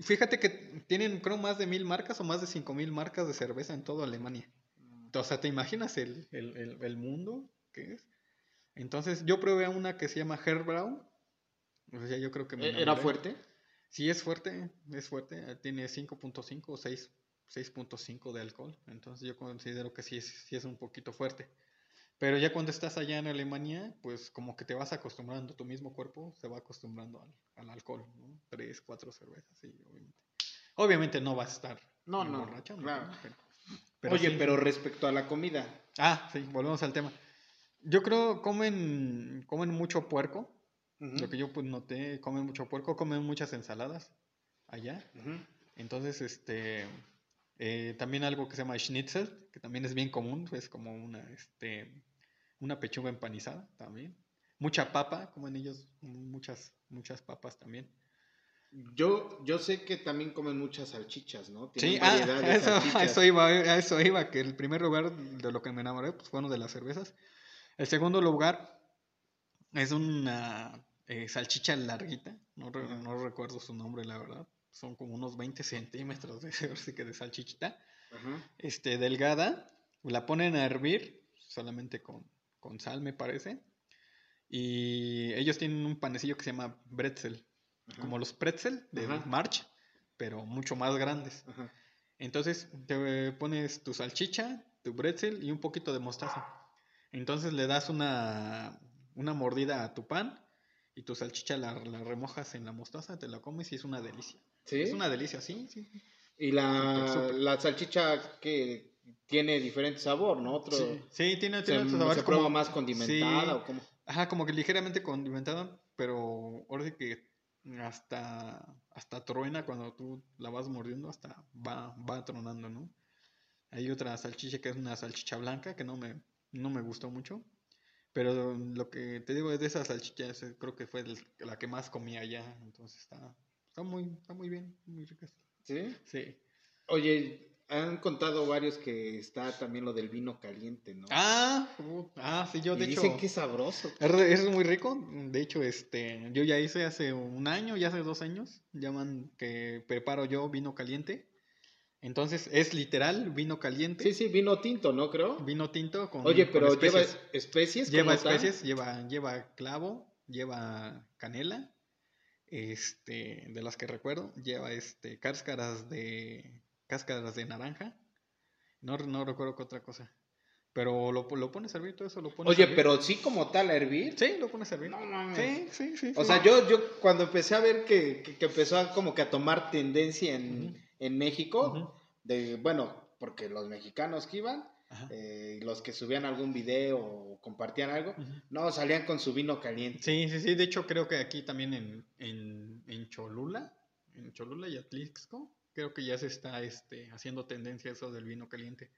Fíjate que tienen, creo, más de mil marcas o más de cinco mil marcas de cerveza en toda Alemania. Mm. O sea, ¿te imaginas el, el, el, mundo que es? Entonces, yo probé una que se llama Herbrau. O sea, yo creo que me ¿E-, ¿Era fuerte? Sí, es fuerte, es fuerte. Tiene 5.5 o 6.5 de alcohol. Entonces yo considero que sí es, sí es un poquito fuerte. Pero ya cuando estás allá en Alemania, pues como que te vas acostumbrando, tu mismo cuerpo se va acostumbrando al, al alcohol, ¿no? Tres, cuatro cervezas, sí, obviamente. Obviamente no vas a estar no, no, claro. pero, Oye, pero respecto a la comida. Ah, sí, volvemos al tema. Yo creo comen comen mucho puerco, lo que yo pues noté, comen mucho puerco, comen muchas ensaladas allá. Entonces, este, eh, también algo que se llama schnitzel, que también es bien común, es como una, este, una pechuga empanizada también. Mucha papa, comen ellos muchas, muchas papas también. Yo, yo sé que también comen muchas salchichas, ¿no? sí, ah, [laughs] eso, eso, iba, a eso iba, que el primer lugar de lo que me enamoré pues, fue uno de las cervezas. El segundo lugar es una eh, salchicha larguita, no, no, recuerdo su nombre, la verdad. Son como unos 20 centímetros de, [laughs] de salchichita. Este, delgada. La ponen a hervir solamente con, con sal, me parece. Y ellos tienen un panecillo que se llama bretzel. Como los pretzel de March, pero mucho más grandes. Entonces te pones tu salchicha, tu bretzel y un poquito de mostaza. Entonces le das una, una mordida a tu pan y tu salchicha la, remojas en la mostaza, te la comes y es una delicia. ¿Sí? Es una delicia, sí, sí. Y la, la salchicha que tiene diferente sabor, ¿no? Otro, sí, tiene, tiene otro sabor. ¿Se como, más condimentada o como? Ajá, como que ligeramente condimentada, pero ahora sí que hasta, hasta truena cuando tú la vas mordiendo, hasta va, va tronando, ¿no? Hay otra salchicha que es una salchicha blanca que no me, no me gustó mucho. Pero lo que te digo es de esas salchichas, eh, creo que fue la que más comía allá. Entonces está, está, muy, está muy bien, muy ricas. ¿Sí? Sí. Oye, han contado varios que está también lo del vino caliente, ¿no? Ah, ah sí, yo de hecho. Dicen que es sabroso. Es, muy rico. De hecho, este, yo ya hice hace un año, ya hace dos años, llaman que preparo yo vino caliente. Entonces, es literal vino caliente. Sí, sí, vino tinto, ¿no? Creo. Vino tinto con. Oye, pero lleva especies. Lleva especies, lleva, lleva clavo, lleva canela, este, de las que recuerdo, lleva este, cáscaras de, cáscaras de naranja. No, no recuerdo qué otra cosa. Pero lo, lo pones a hervir, todo eso lo pones Oye, pero sí como tal a hervir. Sí, lo pones a hervir. No, no, Sí, sí, sí. O sea, yo, yo cuando empecé a ver que, que, empezó a, como que a tomar tendencia en en México, de, bueno, porque los mexicanos que iban, eh, los que subían algún video o compartían algo, no, salían con su vino caliente. Sí, sí, sí, de hecho creo que aquí también en, en, en Cholula, en Cholula y Atlixco, creo que ya se está este, haciendo tendencia eso del vino caliente.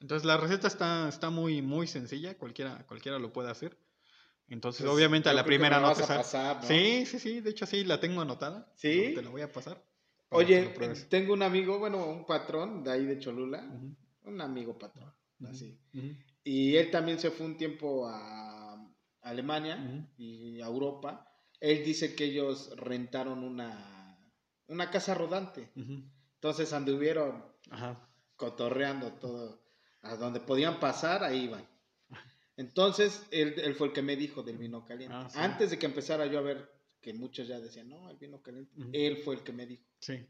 Entonces la receta está, está muy, muy sencilla, cualquiera, cualquiera lo puede hacer. Entonces, Pues, obviamente a la primera me no te a pasar, ¿no? Sí, sí, sí, de hecho sí, la tengo anotada. ¿Sí? Te la voy a pasar. Oye, tengo un amigo, bueno, un patrón de ahí de Cholula, un amigo patrón, así. Y él también se fue un tiempo a Alemania y a Europa. Él dice que ellos rentaron una, una casa rodante. Entonces anduvieron Ajá. cotorreando todo. A donde podían pasar, ahí iban. Entonces, él, él fue el que me dijo del vino caliente. Ah, sí. Antes de que empezara yo a ver que muchos ya decían, no, el vino caliente. Él fue el que me dijo. Sí,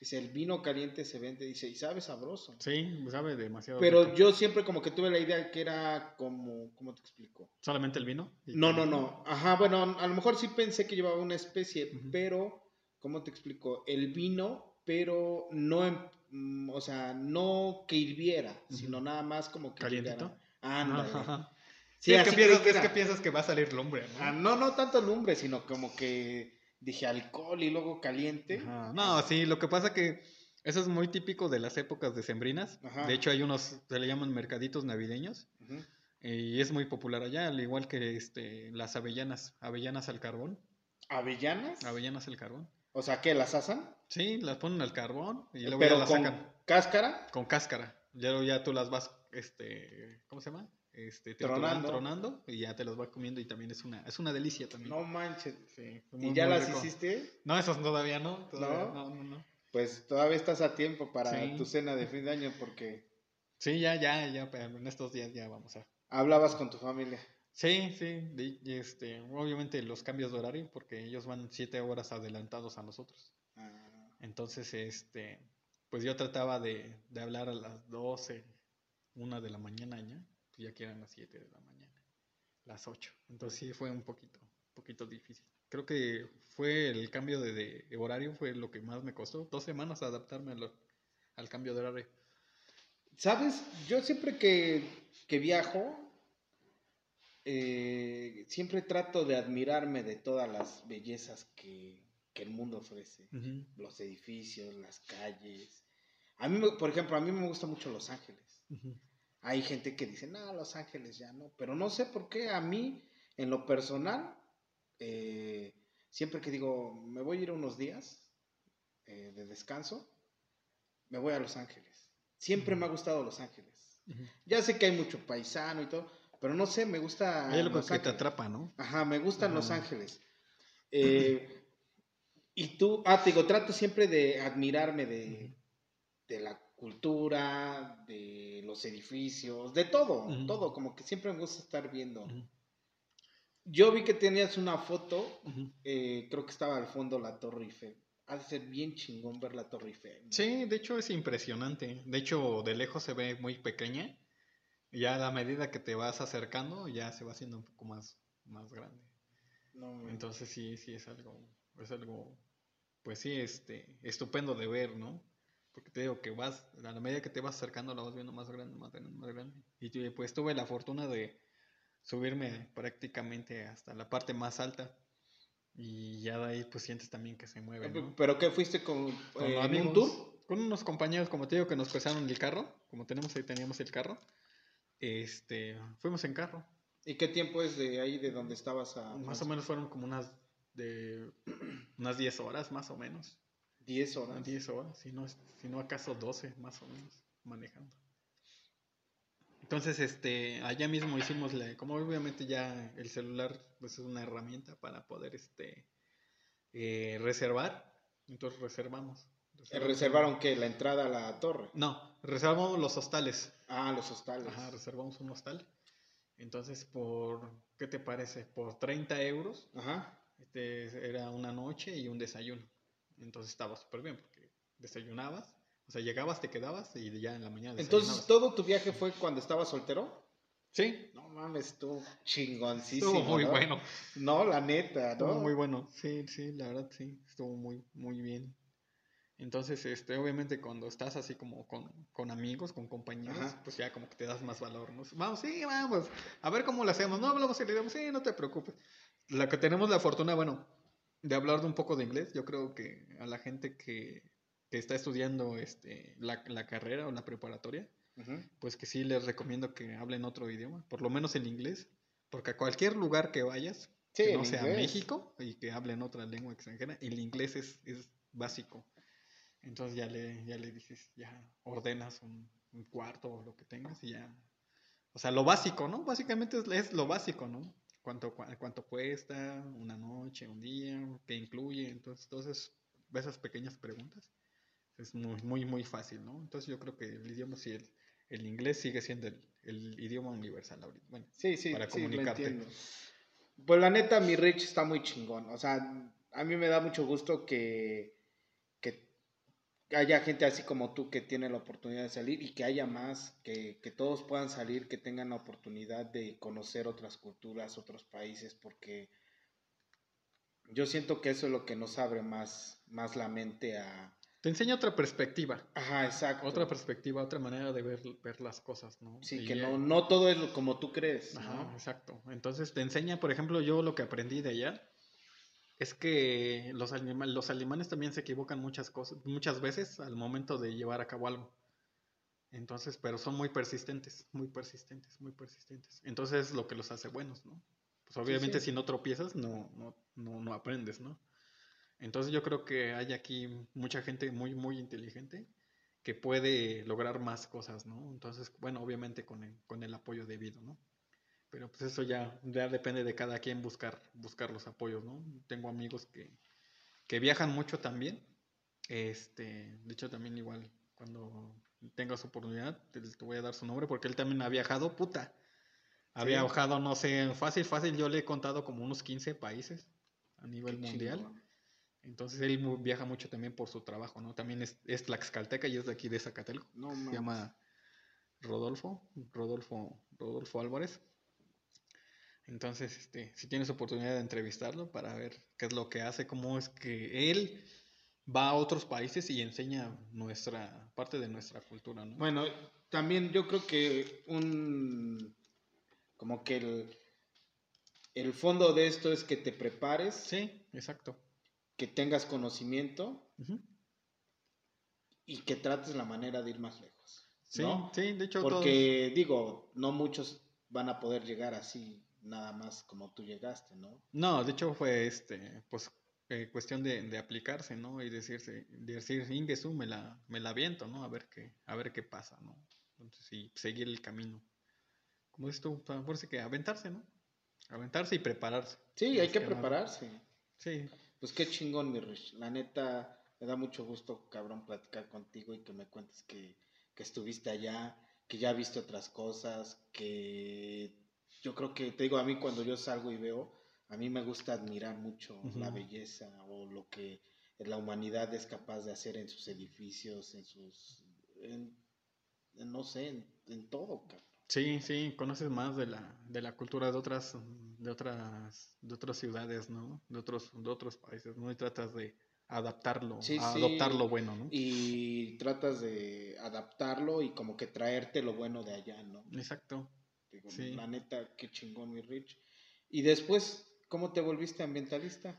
Dice, el vino caliente se vende, dice, y sabe sabroso. sí, sabe demasiado. Pero rico. yo siempre como que tuve la idea que era como, ¿cómo te explico? ¿Solamente el vino? ¿Y No, no, no. Ajá, bueno, a lo mejor sí pensé que llevaba una especie, pero, ¿cómo te explico? El vino, pero no, en- mm, o sea, no que hirviera, sino nada más como que... ¿Calientito? llegara. Ándale. Sí, es, que piensas, que es que era. piensas que va a salir lumbre, ¿no? Ah, no, no tanto lumbre, sino como que dije alcohol y luego caliente. Ajá. No, sí, lo que pasa que eso es muy típico de las épocas decembrinas. Ajá. De hecho, hay unos, se le llaman mercaditos navideños. Y es muy popular allá, al igual que este, las avellanas, avellanas al carbón. ¿Avellanas? Avellanas al carbón. O sea, ¿qué? ¿Las asan? Sí, las ponen al carbón y luego ya Pero las con sacan cáscara. con cáscara. Ya, ya tú las vas, este, ¿cómo se llama? Este, Tronando. tronando. tronando y ya te las vas comiendo y también es una, es una delicia también. No manches. Sí, ¿Y ya las rico. hiciste? No, esas todavía no. todavía ¿No? no, no, no. Pues todavía estás a tiempo para Sí. tu cena de fin de año porque Sí, ya, ya, ya, pero en estos días ya vamos a. hablabas con tu familia. Sí, sí, y este, obviamente los cambios de horario, porque ellos van siete horas adelantados a nosotros. Ah, Entonces, este, pues yo trataba de, de hablar a las 12, una de la mañana ya, ya que eran las 7 de la mañana, las 8. Entonces sí fue un poquito, poquito difícil. Creo que fue el cambio de, de horario, fue lo que más me costó, dos semanas adaptarme a lo- al cambio de horario. ¿Sabes? Yo siempre que, que viajo, eh, siempre trato de admirarme de todas las bellezas que, que el mundo ofrece. Los edificios, las calles. A mí, por ejemplo, a mí me gusta mucho Los Ángeles. Hay gente que dice, no, Los Ángeles ya no. Pero no sé por qué a mí, en lo personal, eh, siempre que digo, me voy a ir unos días eh, de descanso, me voy a Los Ángeles. Siempre me ha gustado Los Ángeles. Ya sé que hay mucho paisano y todo, pero no sé, me gusta. Hay algo Los que te atrapa, ¿no? Ajá, me gustan Los. Ángeles. Eh, y tú, ah, te digo, trato siempre de admirarme de, de la cultura, de los edificios, de todo, todo, como que siempre me gusta estar viendo. Yo vi que tenías una foto, eh, creo que estaba al fondo la Torre Eiffel. Ha de ser bien chingón ver la Torre Eiffel. ¿no? Sí, de hecho es impresionante. De hecho, de lejos se ve muy pequeña. Y ya a la medida que te vas acercando, ya se va haciendo un poco más, más grande. No. Entonces sí, sí es algo, es algo, pues sí, este, estupendo de ver, ¿no? Porque te digo que vas, a la medida que te vas acercando, la vas viendo más grande, más grande, más grande. Y pues tuve la fortuna de subirme prácticamente hasta la parte más alta. Y ya de ahí pues sientes también que se mueve, ¿no? ¿Pero qué fuiste con, eh, amigos, un tour? Con unos compañeros, como te digo, que nos prestaron el carro. Como tenemos ahí, teníamos el carro. Este, fuimos en carro. ¿Y qué tiempo es de ahí, de donde estabas a Más o menos fueron como unas de [clears throat] unas 10 horas, más o menos. 10 horas? 10 horas, si no, si no acaso 12, más o menos, manejando. Entonces, este, allá mismo hicimos, la, como obviamente ya el celular pues, es una herramienta para poder este, eh, reservar, entonces reservamos. Eh, ¿Reservaron qué? ¿La entrada a la torre? No, reservamos los hostales. Ah, los hostales. Ajá, reservamos un hostal. Entonces, por, ¿qué te parece? Por 30 euros, Ajá. este, era una noche y un desayuno. Entonces estaba súper bien porque desayunabas, o sea, llegabas, te quedabas y ya en la mañana Entonces. ¿todo tu viaje fue cuando estabas soltero? Sí, No mames, estuvo chingoncísimo. estuvo muy ¿no? bueno. No, la neta, ¿no? Estuvo muy bueno. Sí, sí, la verdad sí, estuvo muy, muy bien. Entonces, este, obviamente cuando estás así como con, con amigos, con compañeros, Ajá. pues ya como que te das más valor, ¿no? Vamos, sí, vamos, a ver cómo lo hacemos. No hablamos el idioma, sí, no te preocupes. La que tenemos la fortuna, bueno, de hablar de un poco de inglés, yo creo que a la gente que, que está estudiando este, la, la carrera o la preparatoria, pues que sí les recomiendo que hablen otro idioma, por lo menos el inglés, Porque a cualquier lugar que vayas, Sí, que no sea inglés. México y que hablen otra lengua extranjera, el inglés es, es básico. Entonces ya le, ya le dices, ya ordenas un, un cuarto o lo que tengas y ya. O sea, lo básico, ¿no? Básicamente es, es lo básico, ¿no? Cuánto, cuánto cuesta, una noche, un día, qué incluye. Entonces, entonces, esas pequeñas preguntas es muy, muy, muy fácil, ¿no? Entonces yo creo que el idioma, sí, el, el inglés sigue siendo el, el idioma universal ahorita. Bueno, Sí, sí, para sí, comunicarte. Pues la neta, mi Rich está muy chingón. O sea, a mí me da mucho gusto que haya gente así como tú que tiene la oportunidad de salir y que haya más, que, que todos puedan salir, que tengan la oportunidad de conocer otras culturas, otros países, porque yo siento que eso es lo que nos abre más, más la mente a... te enseña otra perspectiva. Ajá, exacto. Otra perspectiva, otra manera de ver, ver las cosas, ¿no? Sí, Y que no, no todo es como tú crees, Ajá, ¿no? exacto. Entonces te enseña, por ejemplo, yo lo que aprendí de allá es que los, alema- los alemanes también se equivocan muchas cosas, muchas veces al momento de llevar a cabo algo. Entonces, pero son muy persistentes, muy persistentes, muy persistentes. Entonces es lo que los hace buenos, ¿no? Pues obviamente sí. si no tropiezas, no, no, no, no aprendes, ¿no? Entonces yo creo que hay aquí mucha gente muy, muy inteligente que puede lograr más cosas, ¿no? Entonces, bueno, obviamente con el, con el apoyo debido, ¿no? Pero pues eso ya, ya depende de cada quien buscar, buscar los apoyos, ¿no? Tengo amigos que, que viajan mucho también. Este, de hecho también igual, cuando tengas oportunidad, te, te voy a dar su nombre porque él también ha viajado, puta. Ha Sí. viajado, no sé, fácil, fácil, yo le he contado como unos 15 países a nivel Qué mundial. Entonces él viaja mucho también por su trabajo, ¿no? También es, es tlaxcalteca y es de aquí de Zacatelco. No, Se llama Rodolfo, Rodolfo, Rodolfo Álvarez. Entonces, este, si tienes oportunidad de entrevistarlo para ver qué es lo que hace, cómo es que él va a otros países y enseña nuestra parte de nuestra cultura, ¿no? Bueno, también yo creo que un como que el, el fondo de esto es que te prepares, Sí, exacto. que tengas conocimiento y que trates la manera de ir más lejos. Sí, ¿no? sí, de hecho todos- Porque digo, no muchos van a poder llegar así nada más como tú llegaste, ¿no? No, de hecho fue este, pues eh, cuestión de, de aplicarse, ¿no? Y decirse, decir, Ingesu, me la, me la aviento, ¿no? A ver qué, a ver qué pasa, ¿no? Entonces, sí, seguir el camino. Como dices tú, pa- parece que aventarse, ¿no? Aventarse y prepararse. Sí, hay que nada. prepararse. Sí, Pues qué chingón, mi Rich. La neta, me da mucho gusto, cabrón, platicar contigo y que me cuentes que, que estuviste allá, que ya viste otras cosas, que yo creo que, te digo, a mí cuando yo salgo y veo, a mí me gusta admirar mucho la belleza o lo que la humanidad es capaz de hacer en sus edificios, en sus, en- en no sé, en, en todo, cabrón. sí, sí, conoces más de la, de la cultura de otras, de otras, de otras ciudades, ¿no? De otros, de otros países, ¿no? Y tratas de adaptarlo, Sí, a sí. adoptar lo bueno, ¿no? Y tratas de adaptarlo y como que traerte lo bueno de allá, ¿no? Exacto. Digo, Sí. La neta, qué chingón, mi Rich. Y después, ¿cómo te volviste ambientalista?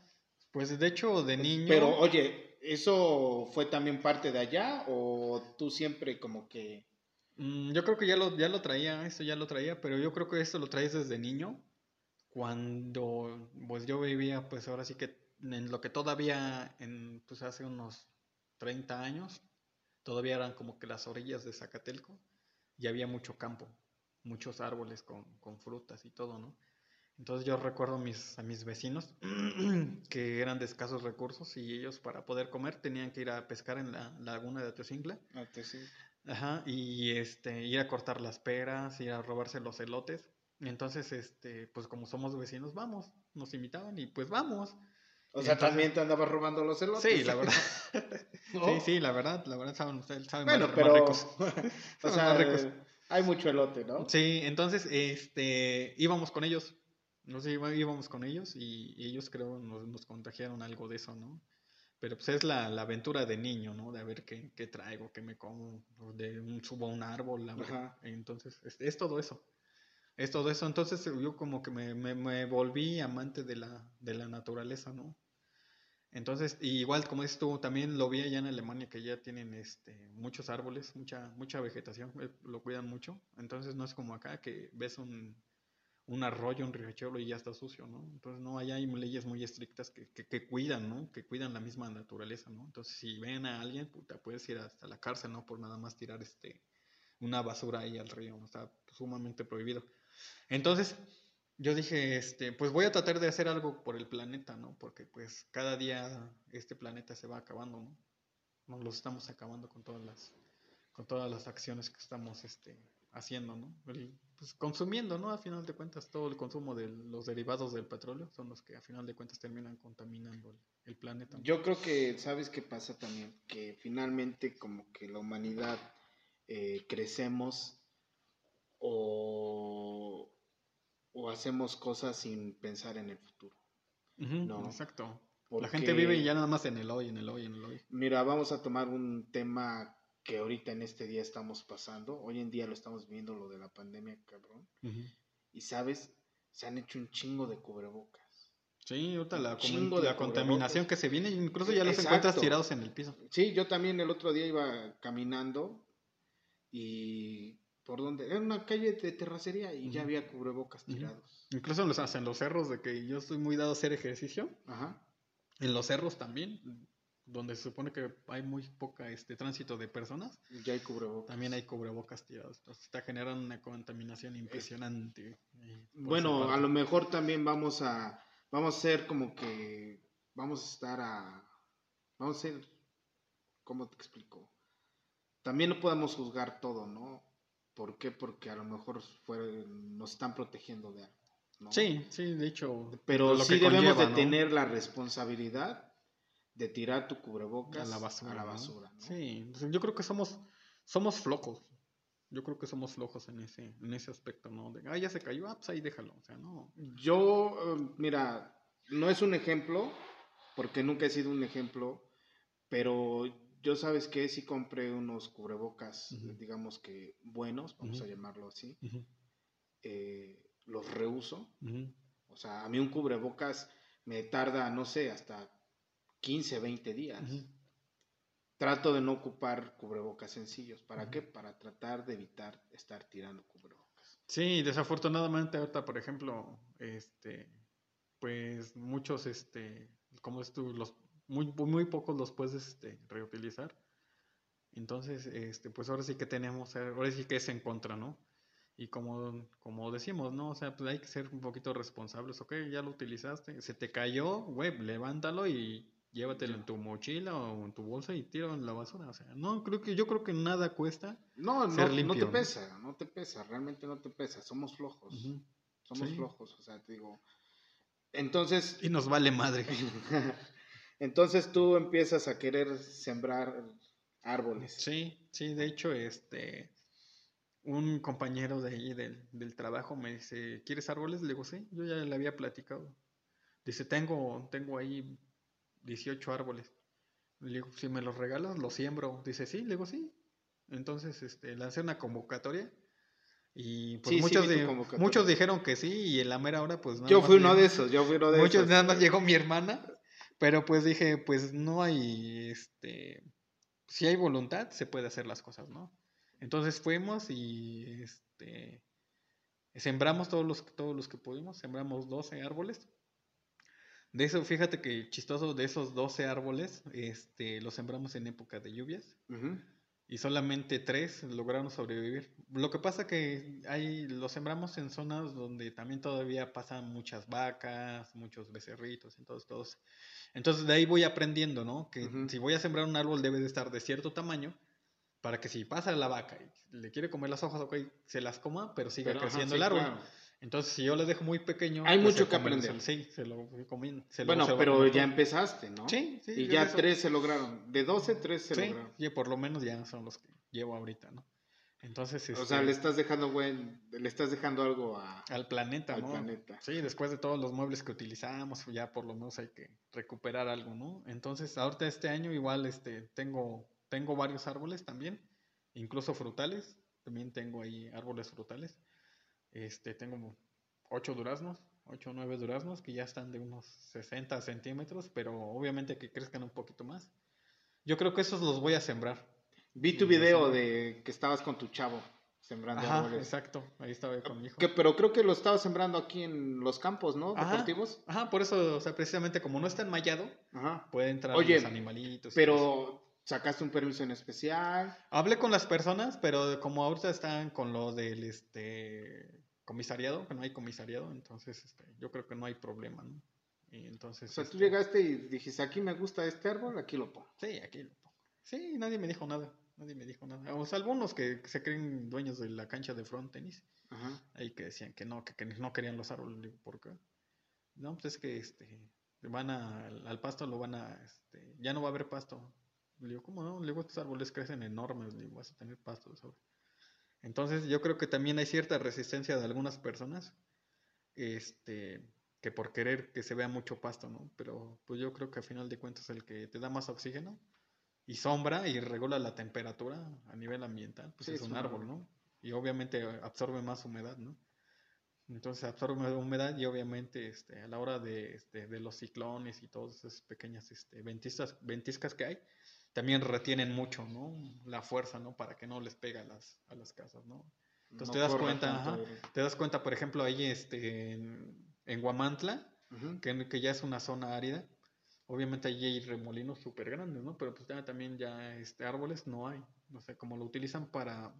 Pues de hecho, de niño. Pero, oye, ¿eso fue también parte de allá o tú siempre como que... Mm, yo creo que ya lo, ya lo traía, esto ya lo traía, pero yo creo que esto lo traes desde niño, cuando pues yo vivía, pues ahora sí que en lo que todavía, en, pues hace unos 30 años, todavía eran como que las orillas de Zacatelco, y había mucho campo, muchos árboles con, con frutas y todo, ¿no? Entonces yo recuerdo a mis, a mis vecinos [clears throat] que eran de escasos recursos y ellos para poder comer tenían que ir a pescar en la laguna de Ateocingla. Ah. Ajá, y este, ir a cortar las peras, ir a robarse los elotes. Entonces, este, pues como somos vecinos, vamos, nos invitaban y pues vamos. O sea, entonces- también te andabas robando los elotes. Sí, la verdad. [laughs] ¿No? Sí, sí, la verdad, la verdad saben, ustedes saben Bueno, más, pero... [laughs] más ricos. o sea, ricos. Hay mucho elote, ¿no? Sí, entonces, este, íbamos con ellos. Nos iba- íbamos con ellos y, y ellos creo nos, nos contagiaron algo de eso, ¿no? Pero pues es la, la aventura de niño, ¿no? De a ver qué, qué traigo, qué me como, de un, subo a un árbol, a ver. Ajá. Entonces, es, es todo eso. Es todo eso. Entonces yo como que me, me, me volví amante de la, de la naturaleza, ¿no? Entonces, igual como dices tú, también lo vi allá en Alemania que ya tienen este, muchos árboles, mucha, mucha vegetación, eh, lo cuidan mucho. Entonces no es como acá que ves un, un arroyo, un riachuelo y ya está sucio, ¿no? Entonces no hay, hay leyes muy estrictas que, que, que, cuidan, ¿no? Que cuidan la misma naturaleza, ¿no? Entonces si ven a alguien, puta, puedes ir hasta la cárcel, ¿no? Por nada más tirar este una basura ahí al río, está sumamente prohibido. Entonces yo dije, este, pues voy a tratar de hacer algo por el planeta, ¿no? Porque pues cada día este planeta se va acabando, ¿no? Nos lo estamos acabando con todas las, con todas las acciones que estamos, este, haciendo, ¿no? pues consumiendo, ¿no? A final de cuentas, todo el consumo de los derivados del petróleo son los que a final de cuentas terminan contaminando el, planeta. Yo creo que, ¿sabes qué pasa también? Que finalmente como que la humanidad eh, crecemos o, o, hacemos cosas sin pensar en el futuro. ¿no? Exacto. la gente vive ya nada más en el hoy, en el hoy, en el hoy. Mira, vamos a tomar un tema que ahorita en este día estamos pasando. Hoy en día lo estamos viendo, lo de la pandemia, cabrón. Y sabes, se han hecho un chingo de cubrebocas. Sí, ahorita la, la contaminación que se viene, incluso ya los encuentras tirados en el piso. Sí, yo también el otro día iba caminando y por donde era una calle de terracería y ya había cubrebocas tirados. Incluso en los, en los cerros de que yo estoy muy dado a hacer ejercicio. Ajá. En los cerros también donde se supone que hay muy poca este tránsito de personas. Ya hay cubrebocas. También hay cubrebocas tirados. Entonces está generando una contaminación impresionante. Bueno, a lo mejor también vamos a vamos a ser como que vamos a estar a vamos a ser ¿cómo te explico? También no podemos juzgar todo, ¿no? ¿Por qué? Porque a lo mejor nos están protegiendo de algo. ¿no? Sí, sí, de hecho. Pero sí debemos de tener la responsabilidad de tirar tu cubrebocas a la basura. A la basura Sí, yo creo que somos, somos flojos. Yo creo que somos flojos en ese, en ese aspecto, ¿no? De, ah, ya se cayó, ah, pues ahí déjalo. O sea, no. Yo, em, mira, no es un ejemplo, porque nunca he sido un ejemplo, pero yo sabes que sí compré unos cubrebocas, digamos que buenos, vamos a llamarlo así. Eh, los reuso. O sea, a mí un cubrebocas me tarda, no sé, hasta 15, 20 días. Trato de no ocupar cubrebocas sencillos. ¿Para qué? Para tratar de evitar estar tirando cubrebocas. Sí, desafortunadamente ahorita, por ejemplo, este, pues muchos, este, como es tú, los, muy, muy pocos los puedes este, reutilizar. Entonces, este, pues ahora sí que tenemos, ahora sí que es en contra, ¿no? Y como, como decimos, ¿no? O sea, pues hay que ser un poquito responsables, ok, ya lo utilizaste, se te cayó, güey, levántalo y llévatelo en tu mochila o en tu bolsa y tíralo en la basura. O sea, no, creo que, yo creo que nada cuesta. No, no, no te pesa, no te pesa, realmente no te pesa, somos flojos. Somos flojos, o sea, te digo. Entonces. Y nos vale madre. [laughs] entonces tú empiezas a querer sembrar árboles. Sí, sí, de hecho, este. Un compañero de ahí del, del trabajo me dice, ¿quieres árboles? Le digo, sí, yo ya le había platicado. Dice, tengo, tengo ahí 18 árboles. Le digo, si me los regalas, los siembro. Dice, sí, le digo, sí. Entonces, este, lancé una convocatoria. Y pues muchos, muchos dijeron que sí, y en la mera hora, pues Yo fui uno de esos, yo fui uno de muchos, esos. nada más llegó mi hermana, pero pues dije, pues no hay, este, si hay voluntad, se puede hacer las cosas, ¿no? Entonces fuimos y, este, sembramos todos los, todos los que pudimos, sembramos 12 árboles. De eso, fíjate que chistoso, de esos 12 árboles, este, los sembramos en época de lluvias. Y solamente tres lograron sobrevivir. Lo que pasa que hay, los sembramos en zonas donde también todavía pasan muchas vacas, muchos becerritos, entonces todos. Entonces de ahí voy aprendiendo, ¿no? Que si voy a sembrar un árbol debe de estar de cierto tamaño para que si pasa la vaca y le quiere comer las hojas, ok, se las coma, pero siga creciendo el árbol. Entonces, si yo lo dejo muy pequeño. Hay pues, mucho que aprender. sí, se lo comen. bueno, pero ya empezaste, ¿no? Sí, sí. Y ya tres se lograron. De 12, tres se sí, lograron. Y por lo menos ya son los que llevo ahorita, ¿no? Entonces, o sea, este le estás dejando güey, le estás dejando algo al planeta, al planeta. Sí, después de todos los muebles que utilizamos, ya por lo menos hay que recuperar algo, ¿no? Entonces, ahorita este año igual este tengo tengo varios árboles también, incluso frutales, también tengo ahí árboles frutales. Este, tengo ocho duraznos, ocho o nueve duraznos que ya están de unos 60 centímetros, pero obviamente que crezcan un poquito más. Yo creo que esos los voy a sembrar. Vi tu video de que estabas con tu chavo. sembrando Ajá, árboles. exacto. Ahí estaba con mi hijo. Que- pero creo que lo estaba sembrando aquí en los campos, ¿no? Ajá. Deportivos. Ajá, por eso, o sea, precisamente como no está enmallado, Ajá. puede entrar Oye, los animalitos. Pero sacaste un permiso en especial. Hablé con las personas, pero como ahorita están con lo del este comisariado, que no hay comisariado, entonces este, yo creo que no hay problema, ¿no? Y entonces. O sea, tú este, llegaste y dijiste, aquí me gusta este árbol, aquí lo pongo. Sí, aquí lo pongo. Sí, nadie me dijo nada. Nadie me dijo nada. O sea, algunos que se creen dueños de la cancha de front tenis, Ajá. ahí que decían que no, que, que no querían los árboles. Le Digo, ¿por qué? No, pues es que este van a, al pasto lo van a, este, ya no va a haber pasto. Le digo, ¿cómo no? Le digo, estos árboles crecen enormes, le digo, vas a tener pasto de sobra. Entonces yo creo que también hay cierta resistencia de algunas personas, este, que por querer que se vea mucho pasto, ¿no? Pero pues yo creo que al final de cuentas el que te da más oxígeno y sombra y regula la temperatura a nivel ambiental, pues Sí, es un árbol. ¿no? Y obviamente absorbe más humedad, ¿no? Entonces absorbe humedad y obviamente este, a la hora de, este, de los ciclones y todas esas pequeñas este, ventiscas, ventiscas que hay, también retienen mucho, ¿no? La fuerza, ¿no? Para que no les pegue a las, a las casas, ¿no? Entonces te das cuenta, ajá. Te das cuenta, por ejemplo, ahí este, en, en Guamantla, que, que ya es una zona árida, obviamente allí hay remolinos súper grandes, ¿no? Pero pues ya también ya este, árboles no hay, no sé, como lo utilizan para,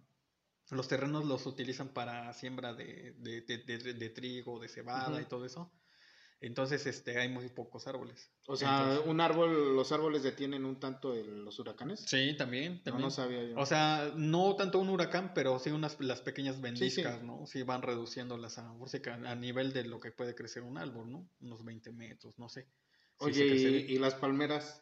los terrenos los utilizan para siembra de, de, de, de- trigo, de cebada y todo eso, entonces este, hay muy pocos árboles. O sea, Entonces- un árbol, los árboles detienen un tanto el- los huracanes. Sí, también, No, también. no sabía yo. O sea, no tanto un huracán, pero sí unas las pequeñas sí. vendiscas, ¿no? Sí van reduciendo las a, a nivel de lo que puede crecer un árbol, ¿no? Unos 20 metros, no sé. Sí Oye, y, las palmeras?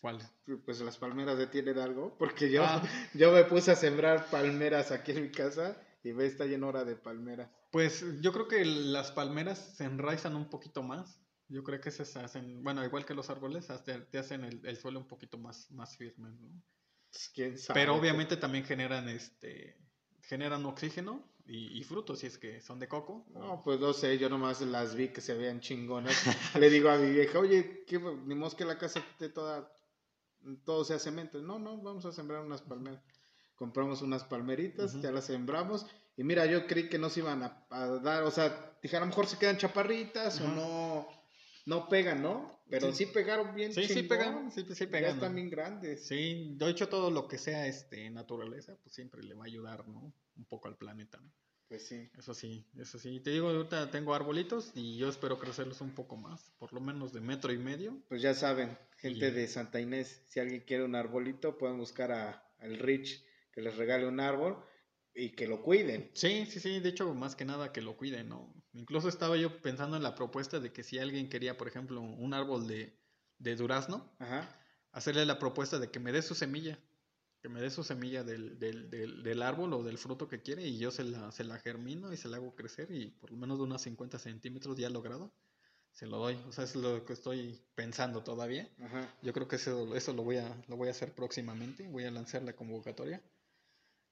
¿Cuál? Pues las palmeras detienen algo, porque yo, Ah. yo me puse a sembrar palmeras aquí en mi casa y ve, está lleno ahora de palmeras. Pues yo creo que las palmeras se enraizan un poquito más. Yo creo que se hacen, bueno, igual que los árboles, hasta te hacen el, el suelo un poquito más, más firme, ¿no? Pues, ¿Quién sabe? Pero obviamente también generan este generan oxígeno y, y frutos si es que son de coco. No, pues no sé, yo nomás las vi que se veían chingonas. [laughs] Le digo a mi vieja, oye, ¿qué, ni modo que la casa esté toda, todo sea cemento. No, no, vamos a sembrar unas palmeras. Compramos unas palmeritas, ya las sembramos. Y mira, yo creí que no se iban a, a dar, o sea, dije, a lo mejor se quedan chaparritas o no, no pegan, ¿no? Pero sí, Sí. pegaron bien Sí, sí chingón. pegan, sí, sí Ya pegan. están ¿no? bien grandes. Sí, de hecho todo lo que sea este naturaleza, pues siempre le va a ayudar, ¿no? Un poco al planeta, ¿no? Pues sí. Eso sí, eso sí. Te digo, ahorita tengo arbolitos y yo espero crecerlos un poco más, por lo menos de metro y medio. Pues ya saben, gente Y- de Santa Inés, si alguien quiere un arbolito, pueden buscar a, al Rich que les regale un árbol y que lo cuiden. Sí, sí, sí, de hecho, más que nada que lo cuiden, ¿no? Incluso estaba yo pensando en la propuesta de que si alguien quería, por ejemplo, un árbol de, de durazno, Ajá. hacerle la propuesta de que me dé su semilla, que me dé su semilla del, del, del, del árbol o del fruto que quiere y yo se la, se la germino y se la hago crecer y por lo menos de unos 50 centímetros ya logrado, se lo doy. O sea, es lo que estoy pensando todavía. Ajá. Yo creo que eso, eso lo, voy a, lo voy a hacer próximamente, voy a lanzar la convocatoria.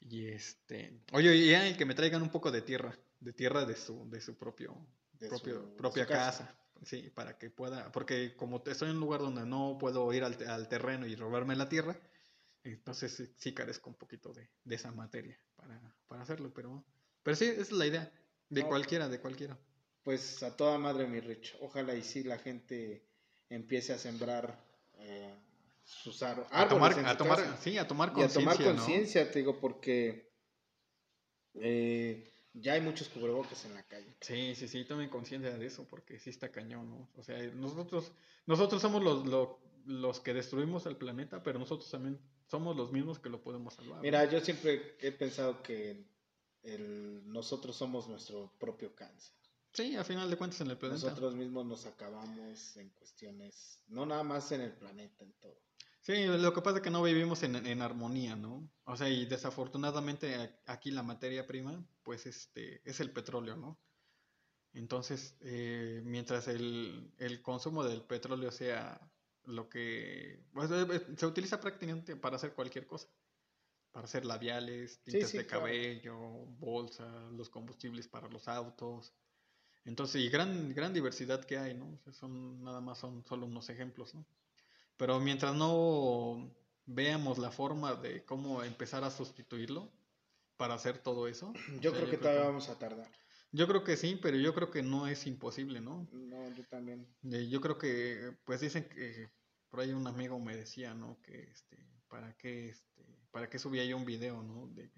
Y este, oye, y y que me traigan un poco de tierra, de tierra de su, de su propio, De propio, su- propia su casa. casa. Sí, para que pueda, porque como estoy en un lugar donde no puedo ir al, al terreno y robarme la tierra, entonces sí, sí carezco un poquito de, de esa materia para, para hacerlo, pero, pero sí, esa es la idea, de No. cualquiera, de cualquiera. Pues a toda madre, mi Rich. Ojalá y sí la gente empiece a sembrar eh, sus A tomar, en a su tomar, casa. sí, a tomar y a tomar conciencia, ¿no? conciencia, te digo, porque eh, ya hay muchos cubrebocas en la calle. Sí, sí, sí, tomen conciencia de eso, porque sí está cañón, ¿no? O sea, nosotros, nosotros somos los, lo- los que destruimos el planeta, pero nosotros también somos los mismos que lo podemos salvar. ¿no? Mira, yo siempre he pensado que el- nosotros somos nuestro propio cáncer. Sí, a final de cuentas en el planeta. Nosotros mismos nos acabamos en cuestiones, no nada más en el planeta, en todo. Sí, lo que pasa es que no vivimos en, en armonía, ¿no? O sea, y desafortunadamente aquí la materia prima, pues este, es el petróleo, ¿no? Entonces, eh, mientras el, el consumo del petróleo sea lo que... pues, eh, eh, se utiliza prácticamente para hacer cualquier cosa. Para hacer labiales, tintas sí, de claro. cabello, bolsas, los combustibles para los autos. Entonces, y gran, gran diversidad que hay, ¿no? O sea, son, nada más son solo unos ejemplos, ¿no? Pero mientras no veamos la forma de cómo empezar a sustituirlo, para hacer todo eso. Yo O sea, creo que todavía vamos a tardar. Yo creo que sí, pero yo creo que no es imposible, ¿no? No, yo también. Yo creo que, pues dicen que, por ahí un amigo me decía, ¿no? Que, este, ¿para qué, este, para qué subía yo un video, ¿no? De,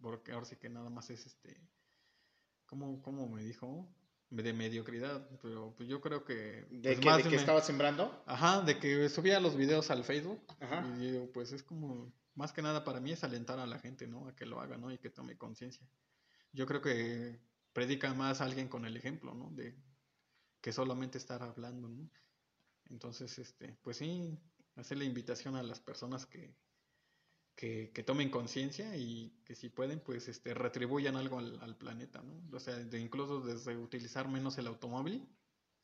porque ahora sí que nada más es, este, ¿cómo, cómo me dijo? De mediocridad, pero pues yo creo que... ¿De pues, que, más de que me- estaba sembrando? Ajá, de que subía los videos al Facebook. Ajá. Y digo, pues es como, más que nada para mí es alentar a la gente, ¿no? A que lo haga, ¿no? Y que tome conciencia. Yo creo que predica más alguien con el ejemplo, ¿no? De que solamente estar hablando, ¿no? Entonces, este, pues sí, hacer la invitación a las personas que, que, que tomen conciencia y que si pueden, pues este, retribuyan algo al, al planeta, ¿no? O sea, de incluso desde utilizar menos el automóvil,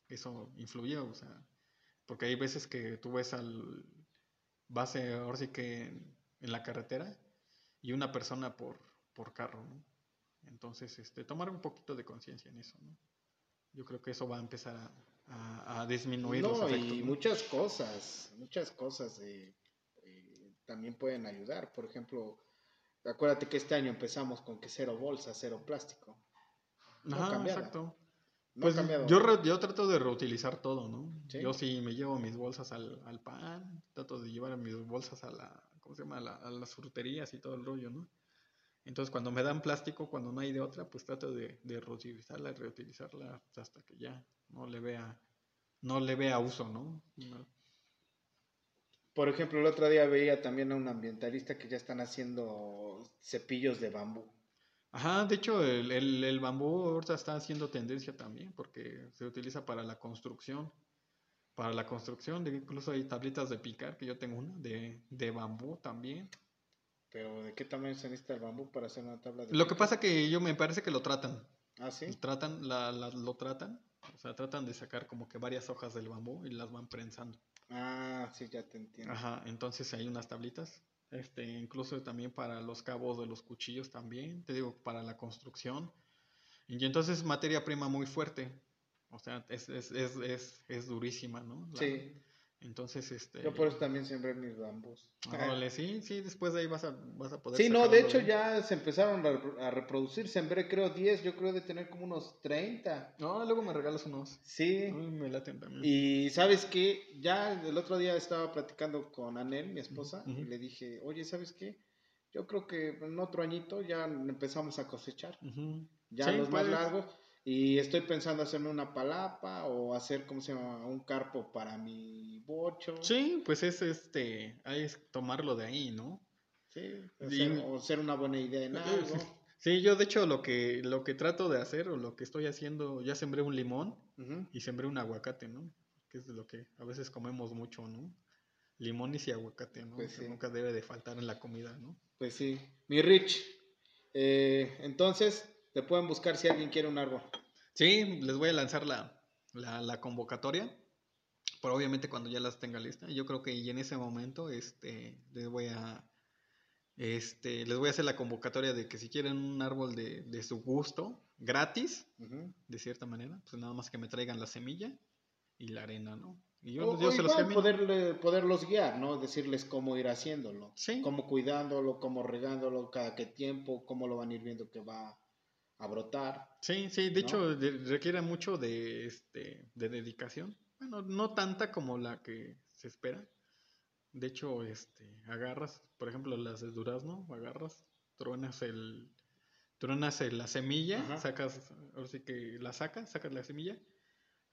eso influye, o sea, porque hay veces que tú ves al base, ahora sí que en, en la carretera, y una persona por, por carro, ¿no? Entonces, este, tomar un poquito de conciencia en eso, ¿no? Yo creo que eso va a empezar a, a- a disminuir los No, efectos. y ¿no? muchas cosas, muchas cosas eh, eh, también pueden ayudar. Por ejemplo, acuérdate que este año empezamos con que cero bolsa, cero plástico. No Ajá, exacto. No Pues yo, re- yo trato de reutilizar todo, ¿no? Sí. Yo sí me llevo mis bolsas al, al pan, trato de llevar mis bolsas a la, ¿cómo se llama? A, la- a las fruterías y todo el rollo, ¿no? Entonces cuando me dan plástico, cuando no hay de otra, pues trato de, de reutilizarla, reutilizarla hasta que ya no le vea, no le vea uso, ¿no? No. Por ejemplo, el otro día veía también a un ambientalista que ya están haciendo cepillos de bambú. Ajá, de hecho el, el, el bambú ahorita está haciendo tendencia también porque se utiliza para la construcción. Para la construcción, de- incluso hay tablitas de picar, que yo tengo una, de, de bambú también. Pero ¿de qué tamaño se necesita el bambú para hacer una tabla de Lo que pasa que yo me parece que lo tratan. Ah, sí. Tratan, la, la- lo tratan, o sea, tratan de sacar como que varias hojas del bambú y las van prensando. Ah, sí, ya te entiendo. Ajá, entonces hay unas tablitas, este, incluso también para los cabos de los cuchillos también, te digo, para la construcción. Y entonces es materia prima muy fuerte, o sea, es, es, es, es, es durísima, ¿no? La- Sí, Entonces, este... yo por eso también sembré mis órale, sí, sí, después de ahí vas a, vas a poder Sí, no, de hecho ya se empezaron a, repro- a reproducir. Sembré creo 10, yo creo de tener como unos 30. No, luego me regalas unos. Sí. Uy, me laten también. Y sabes qué, ya el otro día estaba platicando con Anel, mi esposa, y le dije, oye, ¿sabes qué? Yo creo que en otro añito ya empezamos a cosechar, ya Sí, los más largos, y estoy pensando hacerme una palapa o hacer, ¿cómo se llama? Un carpo para mi bocho. Sí, pues es este, hay es tomarlo de ahí, ¿no? Sí, Y- o ser una buena idea en [laughs] algo. Sí, yo de hecho lo que, lo que trato de hacer o lo que estoy haciendo, ya sembré un limón y sembré un aguacate, ¿no? Que es de lo que a veces comemos mucho, ¿no? Limones y aguacate, ¿no? Pues sí. nunca debe de faltar en la comida, ¿no? Pues sí. Mi Rich, eh, entonces te pueden buscar si alguien quiere un árbol. Sí, les voy a lanzar la, la, la convocatoria, pero obviamente cuando ya las tenga lista, yo creo que y en ese momento este, les voy a este, les voy a hacer la convocatoria de que si quieren un árbol de, de su gusto, gratis, Ujú. de cierta manera, pues nada más que me traigan la semilla y la arena, ¿no? Y O, yo, yo o se los igual poderle- poderlos guiar, ¿no? Decirles cómo ir haciéndolo. Sí. Cómo cuidándolo, cómo regándolo, cada qué tiempo, cómo lo van a ir viendo que va a brotar. Sí, sí, de ¿no? hecho requiere mucho de, este, de dedicación. Bueno, no tanta como la que se espera. De hecho, este, agarras, por ejemplo, las de durazno, agarras, truenas el, truenas el- la semilla, Ajá. sacas, ahora sí que la sacas, sacas la semilla,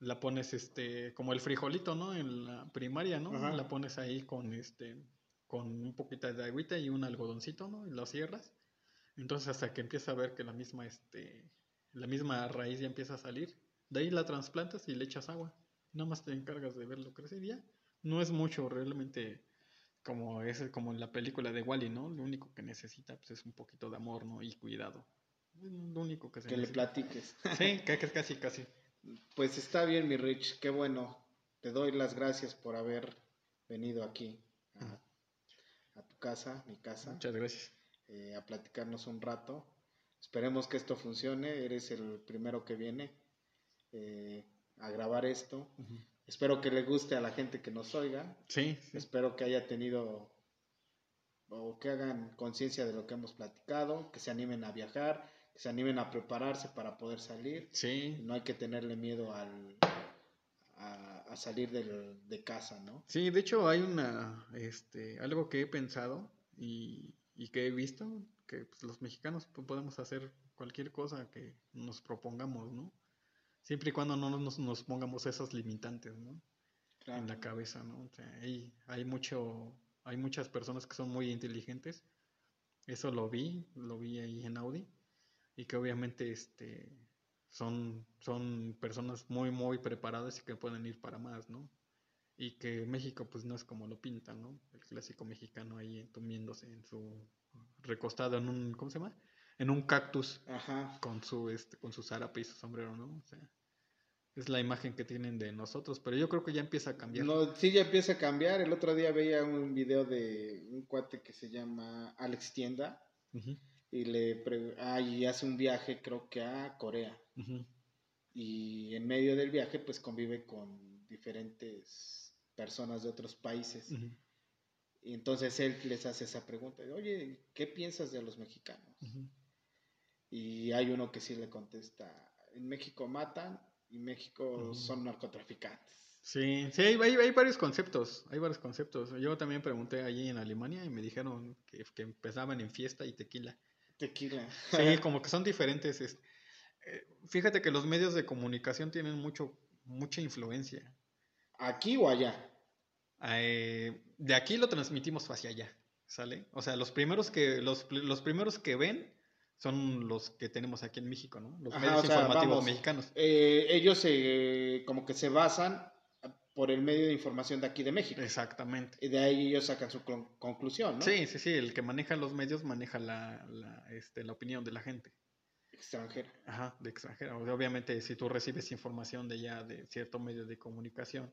la pones, este, como el frijolito, ¿no? En la primaria, ¿no? Ajá. La pones ahí con, este, con un poquito de agüita y un algodoncito, ¿no? Y lo cierras. Entonces hasta que empieza a ver que la misma, este, la misma raíz ya empieza a salir, de ahí la trasplantas y le echas agua. Nada más te encargas de verlo crecer y ya. No es mucho realmente como es como en la película de Wally, ¿no? Lo único que necesita pues, es un poquito de amor, ¿no? Y cuidado. Lo único que se Que le platiques. Sí, [laughs] casi, casi. Pues está bien, mi Rich, qué bueno. Te doy las gracias por haber venido aquí a, a tu casa, mi casa, Muchas gracias. Eh, a platicarnos un rato. Esperemos que esto funcione. Eres el primero que viene eh, a grabar esto. Espero que le guste a la gente que nos oiga. Sí, sí. Espero que haya tenido o que hagan conciencia de lo que hemos platicado, que se animen a viajar, que se animen a prepararse para poder salir. Sí. No hay que tenerle miedo al, a, salir de casa, ¿no? Sí, de hecho hay una, este, algo que he pensado y, y que he visto, que pues, los mexicanos podemos hacer cualquier cosa que nos propongamos, ¿no? Siempre y cuando no nos, nos pongamos esas limitantes, ¿no? En la cabeza, ¿no? O sea, hay, hay mucho hay muchas personas que son muy inteligentes. Eso lo vi, lo vi ahí en Audi. Y que obviamente este, son, son personas muy, muy preparadas y que pueden ir para más, ¿no? Y que México pues no es como lo pintan, ¿no? El clásico mexicano ahí entumiéndose en su recostado en un, ¿cómo se llama? En un cactus Ajá. con su este, con su zarape y su sombrero, ¿no? O sea, es la imagen que tienen de nosotros, pero yo creo que ya empieza a cambiar. No, sí, ya empieza a cambiar. El otro día veía un video de un cuate que se llama Alex Tienda y le ah, y hace un viaje, creo que a Corea. Y en medio del viaje, pues convive con diferentes personas de otros países. Y entonces él les hace esa pregunta: Oye, ¿qué piensas de los mexicanos? Y hay uno que sí le contesta: En México matan y México son narcotraficantes. Sí, sí, hay, hay, varios conceptos, hay varios conceptos. Yo también pregunté allí en Alemania y me dijeron que, que empezaban en fiesta y tequila. Tequila. Sí, [laughs] como que son diferentes. Eh, fíjate que los medios de comunicación tienen mucho, mucha influencia. ¿Aquí o allá? Eh, de aquí lo transmitimos hacia allá, ¿sale? O sea, los primeros que, los, los primeros que ven son los que tenemos aquí en México, ¿no? Los medios informativos mexicanos. Eh, ellos como que se basan por el medio de información de aquí de México. Exactamente. Y de ahí ellos sacan su conclusión, ¿no? Sí, sí, sí, el que maneja los medios maneja la, la, este, la opinión de la gente. Extranjera. Ajá, de extranjera. Obviamente, si tú recibes información de ya de cierto medio de comunicación,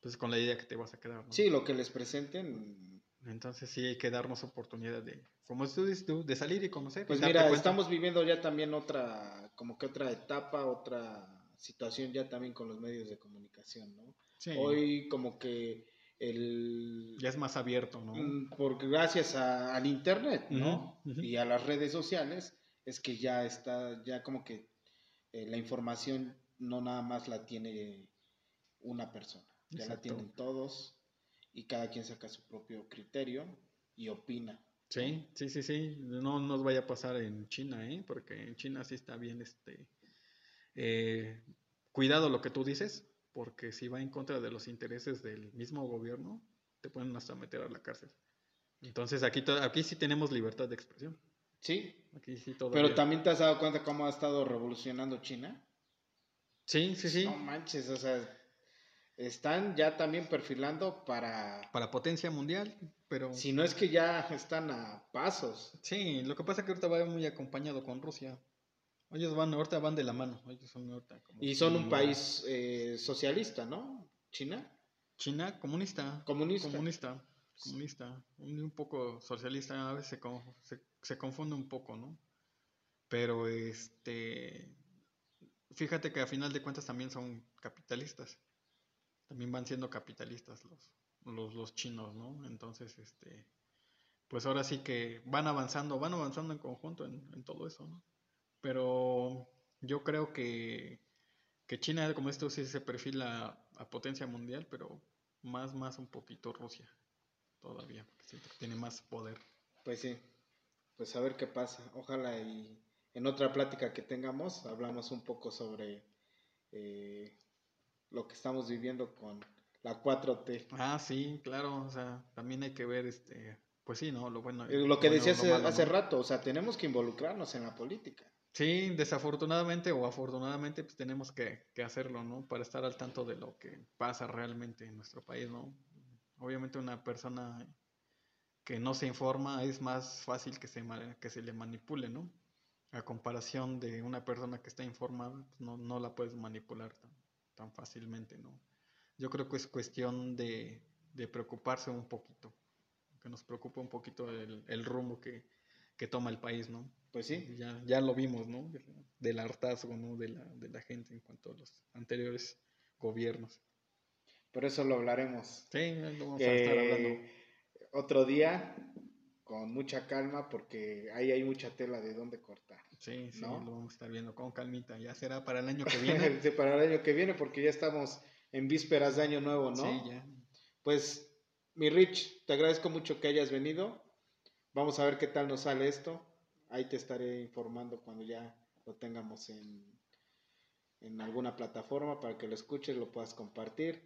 pues con la idea que te vas a quedar, ¿no? Sí, lo que les presenten. Entonces sí hay que darnos oportunidad de, como tú dices tú, de salir y conocer. Pues mira, estamos viviendo ya también otra, como que otra etapa, otra situación ya también con los medios de comunicación, ¿no? Hoy como que el... Ya es más abierto, ¿no? Mm, porque gracias al Internet, ¿no? Y a las redes sociales es que ya está, ya como que eh, la información no nada más la tiene una persona, ya la tienen todos y cada quien saca su propio criterio y opina. Sí, sí, sí, sí. No nos vaya a pasar en China, ¿eh? Porque en China sí está bien, este... Eh, cuidado lo que tú dices, porque si va en contra de los intereses del mismo gobierno, te pueden hasta meter a la cárcel. Entonces aquí, aquí sí tenemos libertad de expresión. Sí. Aquí sí todo. Pero también te has dado cuenta cómo ha estado revolucionando China. Sí, sí, sí. No manches, o sea, están ya también perfilando para... Para potencia mundial, pero... Si no es que ya están a pasos. Sí, lo que pasa es que ahorita va muy acompañado con Rusia. Ellos van, ahorita van de la mano. y son un país eh, socialista, ¿no? ¿China? China, comunista. Comunista. Comunista. Comunista. Un, poco socialista, a veces se, se, confunde un poco, ¿no? Pero este. Fíjate que a final de cuentas también son capitalistas. También van siendo capitalistas los, los, los chinos, ¿no? Entonces, este. Pues ahora sí que van avanzando, van avanzando en conjunto en, en todo eso, ¿no? Pero yo creo que, que China, como esto, sí se perfila a potencia mundial, pero más, más un poquito Rusia todavía, porque siento que tiene más poder. Pues sí, pues a ver qué pasa. Ojalá y en otra plática que tengamos hablamos un poco sobre eh, lo que estamos viviendo con la 4T. Ah, sí, claro, o sea, también hay que ver este pues sí, ¿no? Lo bueno. Eh, lo que decías hace, rato, o sea, tenemos que involucrarnos en la política. Sí, desafortunadamente o afortunadamente, pues tenemos que, que, hacerlo, ¿no? Para estar al tanto de lo que pasa realmente en nuestro país, ¿no? Obviamente una persona que no se informa es más fácil que se, que se le manipule, ¿no? A comparación de una persona que está informada, pues no, no la puedes manipular tan fácilmente, ¿no? Yo creo que es cuestión de, de preocuparse un poquito que nos preocupa un poquito el, el rumbo que, que, toma el país, ¿no? Pues sí. Ya, ya lo vimos, ¿no? Del hartazgo, ¿no? De la, de la gente en cuanto a los anteriores gobiernos. Por eso lo hablaremos. Sí, lo vamos a estar hablando. Otro día, con mucha calma porque ahí hay mucha tela de dónde cortar. Sí, sí, ¿no? lo vamos a estar viendo con calmita. Ya será para el año que [laughs] viene. Sí, para el año que viene porque ya estamos en vísperas de año nuevo, ¿no? Sí, ya. Pues, mi Rich, te agradezco mucho que hayas venido. Vamos a ver qué tal nos sale esto. Ahí te estaré informando cuando ya lo tengamos en, en alguna plataforma para que lo escuches, lo puedas compartir.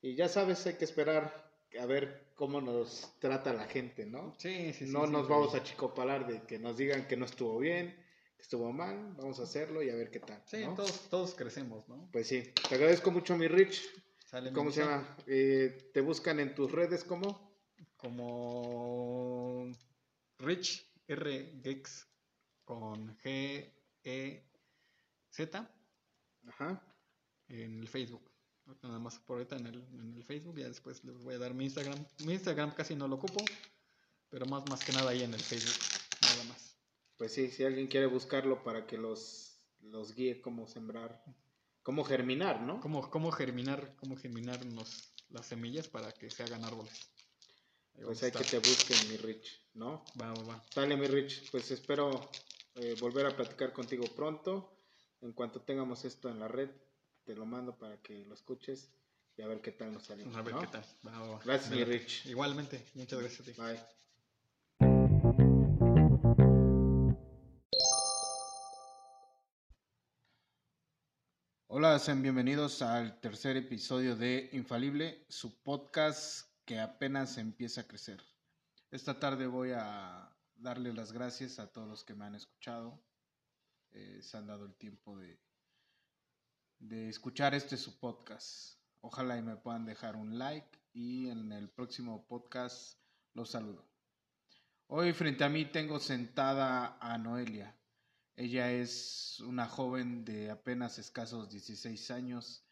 Y ya sabes, hay que esperar a ver cómo nos trata la gente, ¿no? Sí, sí, sí. no sí, nos sí. vamos a chicopalar de que nos digan que no estuvo bien, que estuvo mal. Vamos a hacerlo y a ver qué tal. Sí, ¿no? todos, todos crecemos, ¿no? Pues sí, te agradezco mucho, mi Rich. Sale ¿Cómo se llama? Eh, ¿Te buscan en tus redes cómo? Como Rich R Geeks con G E Z Ajá. en el Facebook. Nada más por ahorita en el, en el Facebook, ya después les voy a dar mi Instagram. Mi Instagram casi no lo ocupo, pero más, más que nada ahí en el Facebook, nada más. Pues sí, si alguien quiere buscarlo para que los, los guíe cómo sembrar, cómo germinar, ¿no? ¿Cómo, cómo germinar, cómo germinar los- las semillas para que se hagan árboles? Ahí Pues hay que te busquen, mi Rich, ¿no? Va, va, va. Dale, mi Rich, pues espero eh, volver a platicar contigo pronto. En cuanto tengamos esto en la red, te lo mando para que lo escuches y a ver qué tal nos sale. A ver ¿no? qué tal. Va, va, va. Gracias, mi. Rich. Igualmente, muchas gracias a ti. Bye. Hola, sean bienvenidos al tercer episodio de Infalible, su podcast que apenas empieza a crecer. Esta tarde voy a darle las gracias a todos los que me han escuchado, eh, se han dado el tiempo de, de escuchar este su podcast. Ojalá y me puedan dejar un like y en el próximo podcast los saludo. Hoy frente a mí tengo sentada a Noelia. Ella es una joven de apenas escasos 16 años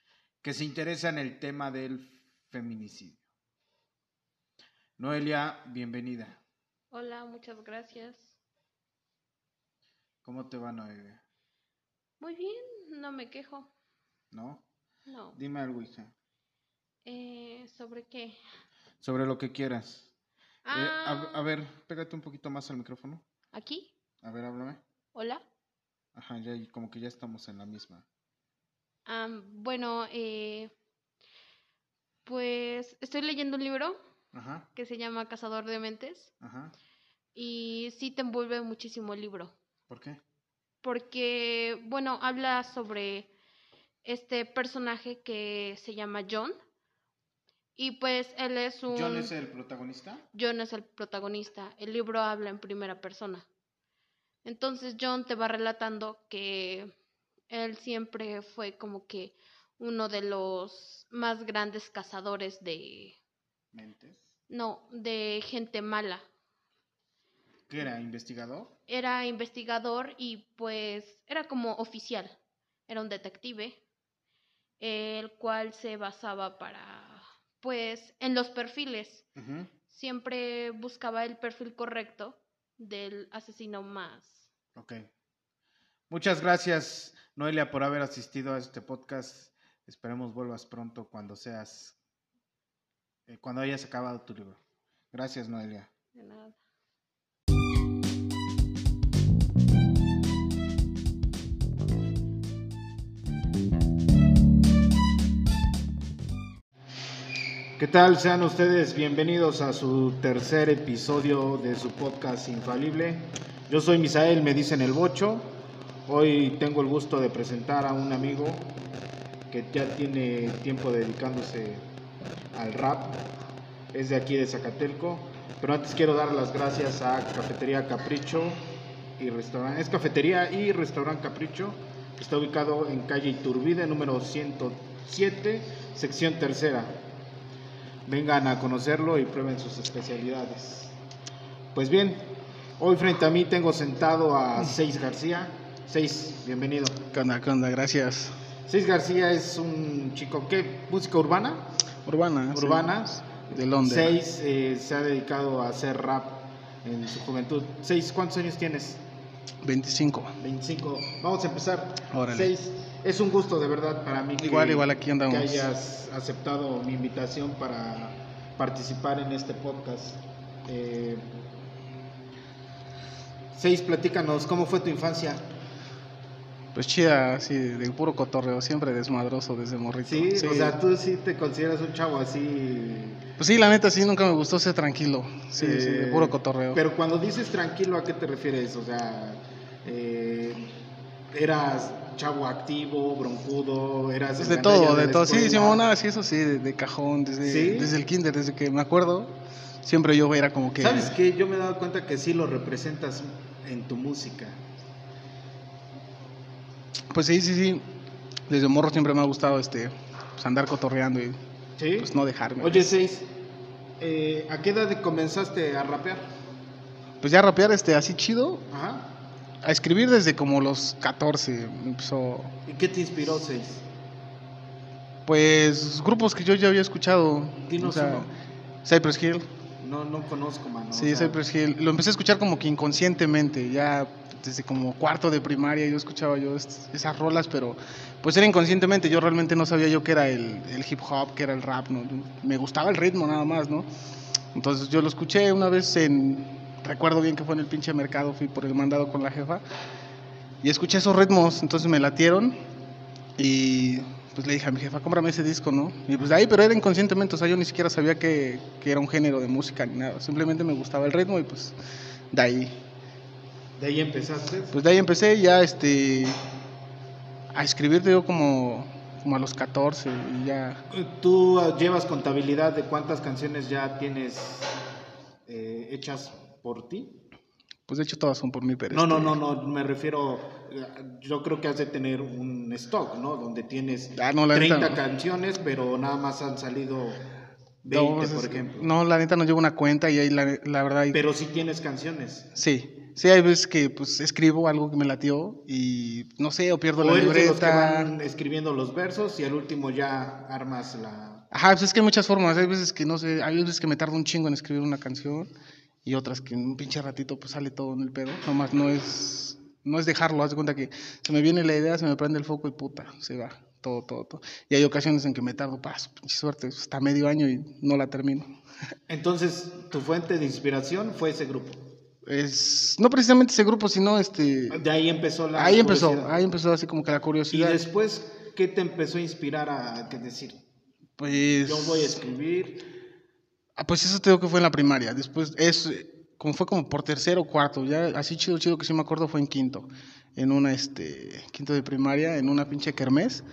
que se interesa en el tema del feminicidio. Noelia, bienvenida. Hola, muchas gracias. ¿Cómo te va, Noelia? Muy bien, no me quejo. ¿No? No. Dime algo, hija. Eh, ¿Sobre qué? Sobre lo que quieras. Eh, a, Ah, a ver, pégate un poquito más al micrófono. ¿aquí? A ver, háblame. Hola. Ajá, ya, y como que ya estamos en la misma. Ah, bueno, eh, pues estoy leyendo un libro Ajá, que se llama Cazador de Mentes ajá. y sí te envuelve muchísimo el libro. ¿Por qué? Porque, bueno, habla sobre este personaje que se llama John. Y pues él es un... ¿John es el protagonista? John es el protagonista. El libro habla en primera persona. Entonces John te va relatando que él siempre fue como que uno de los más grandes cazadores de... Mentes. No, de gente mala. ¿Qué era? ¿Investigador? Era investigador y pues era como oficial. Era un detective, el cual se basaba para, pues, en los perfiles. Siempre buscaba el perfil correcto del asesino más. Ok. Muchas gracias, Noelia, por haber asistido a este podcast. Esperemos vuelvas pronto cuando seas, eh, cuando hayas acabado tu libro. Gracias, Noelia. De nada. ¿Qué tal? Sean ustedes bienvenidos a su tercer episodio de su podcast Infalible. Yo soy Misael, me dicen el Bocho. Hoy tengo el gusto de presentar a un amigo que ya tiene tiempo dedicándose al rap. Es de aquí de Zacatelco. Pero antes quiero dar las gracias a Cafetería Capricho y Restaurante. Es Cafetería y Restaurante Capricho. Está ubicado en calle Iturbide, número 107, sección tercera. Vengan a conocerlo y prueben sus especialidades. Pues bien, hoy frente a mí tengo sentado a Seis García. Seis, bienvenido. ¿Qué onda? ¿Qué onda? Gracias. Seis García es un chico, ¿qué? ¿Música urbana? Urbana. sí. Urbana. De Londres. Seis eh, se ha dedicado a hacer rap en su juventud. Seis, ¿cuántos años tienes? 25. 25. Vamos a empezar. Órale. Seis, es un gusto de verdad para mí que, Igual, igual, aquí andamos. que hayas aceptado mi invitación para participar en este podcast. Eh, Seis, platícanos, ¿cómo fue tu infancia? Pues chida, así, de puro cotorreo, siempre desmadroso desde morrito. Sí, o sea, tú sí te consideras un chavo así. Pues sí, la neta, sí, nunca me gustó ser tranquilo. Sí, sí, de puro cotorreo. Pero cuando dices tranquilo, ¿a qué te refieres? O sea, eh, eras chavo activo, broncudo, eras. Pues de todo, de todo. Sí? Simona, sí, eso sí, de, de cajón, desde, ¿Sí? desde el kinder, desde que me acuerdo, siempre yo era como que... ¿Sabes qué? Yo me he dado cuenta que sí lo representas en tu música. Pues sí, sí, sí. Desde morro siempre me ha gustado este, pues andar cotorreando y ¿Sí? pues no dejarme. Oye, Seis, eh, ¿a qué edad comenzaste a rapear? Pues ya rapear este, así chido, Ajá. a escribir desde como los 14 me empezó ¿Y qué te inspiró, Seis? pues grupos que yo ya había escuchado Dinos o sea, uno. Cypress Hill No, no conozco, mano. sí o sea, Cypress Hill lo empecé a escuchar como que inconscientemente ya desde como cuarto de primaria yo escuchaba yo esas rolas pero pues era inconscientemente yo realmente no sabía yo que era el, el hip hop que era el rap no me gustaba el ritmo nada más no entonces yo lo escuché una vez en recuerdo bien que fue en el pinche mercado fui por el mandado con la jefa y escuché esos ritmos, entonces me latieron y pues le dije a mi jefa, cómprame ese disco, ¿no? Y pues de ahí, pero era inconscientemente, o sea, yo ni siquiera sabía que, que era un género de música ni nada, simplemente me gustaba el ritmo y pues de ahí, De ahí empezaste. pues de ahí empecé ya este a escribir yo como, como a los 14 y ya, ¿Tú llevas contabilidad de cuántas canciones ya tienes eh, hechas por ti? pues de hecho todas son por mí, pero No, no, este, no, no, me refiero, eh, yo creo que has de tener un stock, ¿no? Donde tienes Ah, no, la 30 neta- canciones, pero nada más han salido 20, no, pues, por ejemplo. no, la neta no llevo una cuenta y ahí la, la verdad... ahí- Pero sí tienes canciones. Sí, sí, hay veces que pues escribo algo que me latió y no sé, o pierdo O la de los que libreta. van escribiendo los versos y al último ya armas la... Ajá, pues es que hay muchas formas, hay veces que no sé, hay veces que me tardo un chingo en escribir una canción y otras que en un pinche ratito pues sale todo en el pedo, nomás no es no es dejarlo, haz de cuenta que se me viene la idea, se me prende el foco y puta, se va, todo, todo, todo. Y hay ocasiones en que me tardo, paso, pinche suerte, hasta medio año y no la termino. Entonces, tu fuente de inspiración fue ese grupo. Es, no precisamente ese grupo, sino este... De ahí empezó la... Ahí empezó, ahí empezó así como que la Y curiosidad. después, ¿qué te empezó a inspirar a que decir, Pues... yo voy a escribir? Ah, pues eso te digo que fue en la primaria. Después, es, como fue como por tercero o cuarto, ya así chido, chido que sí me acuerdo fue en quinto. En una, este, quinto de primaria, en una pinche kermés,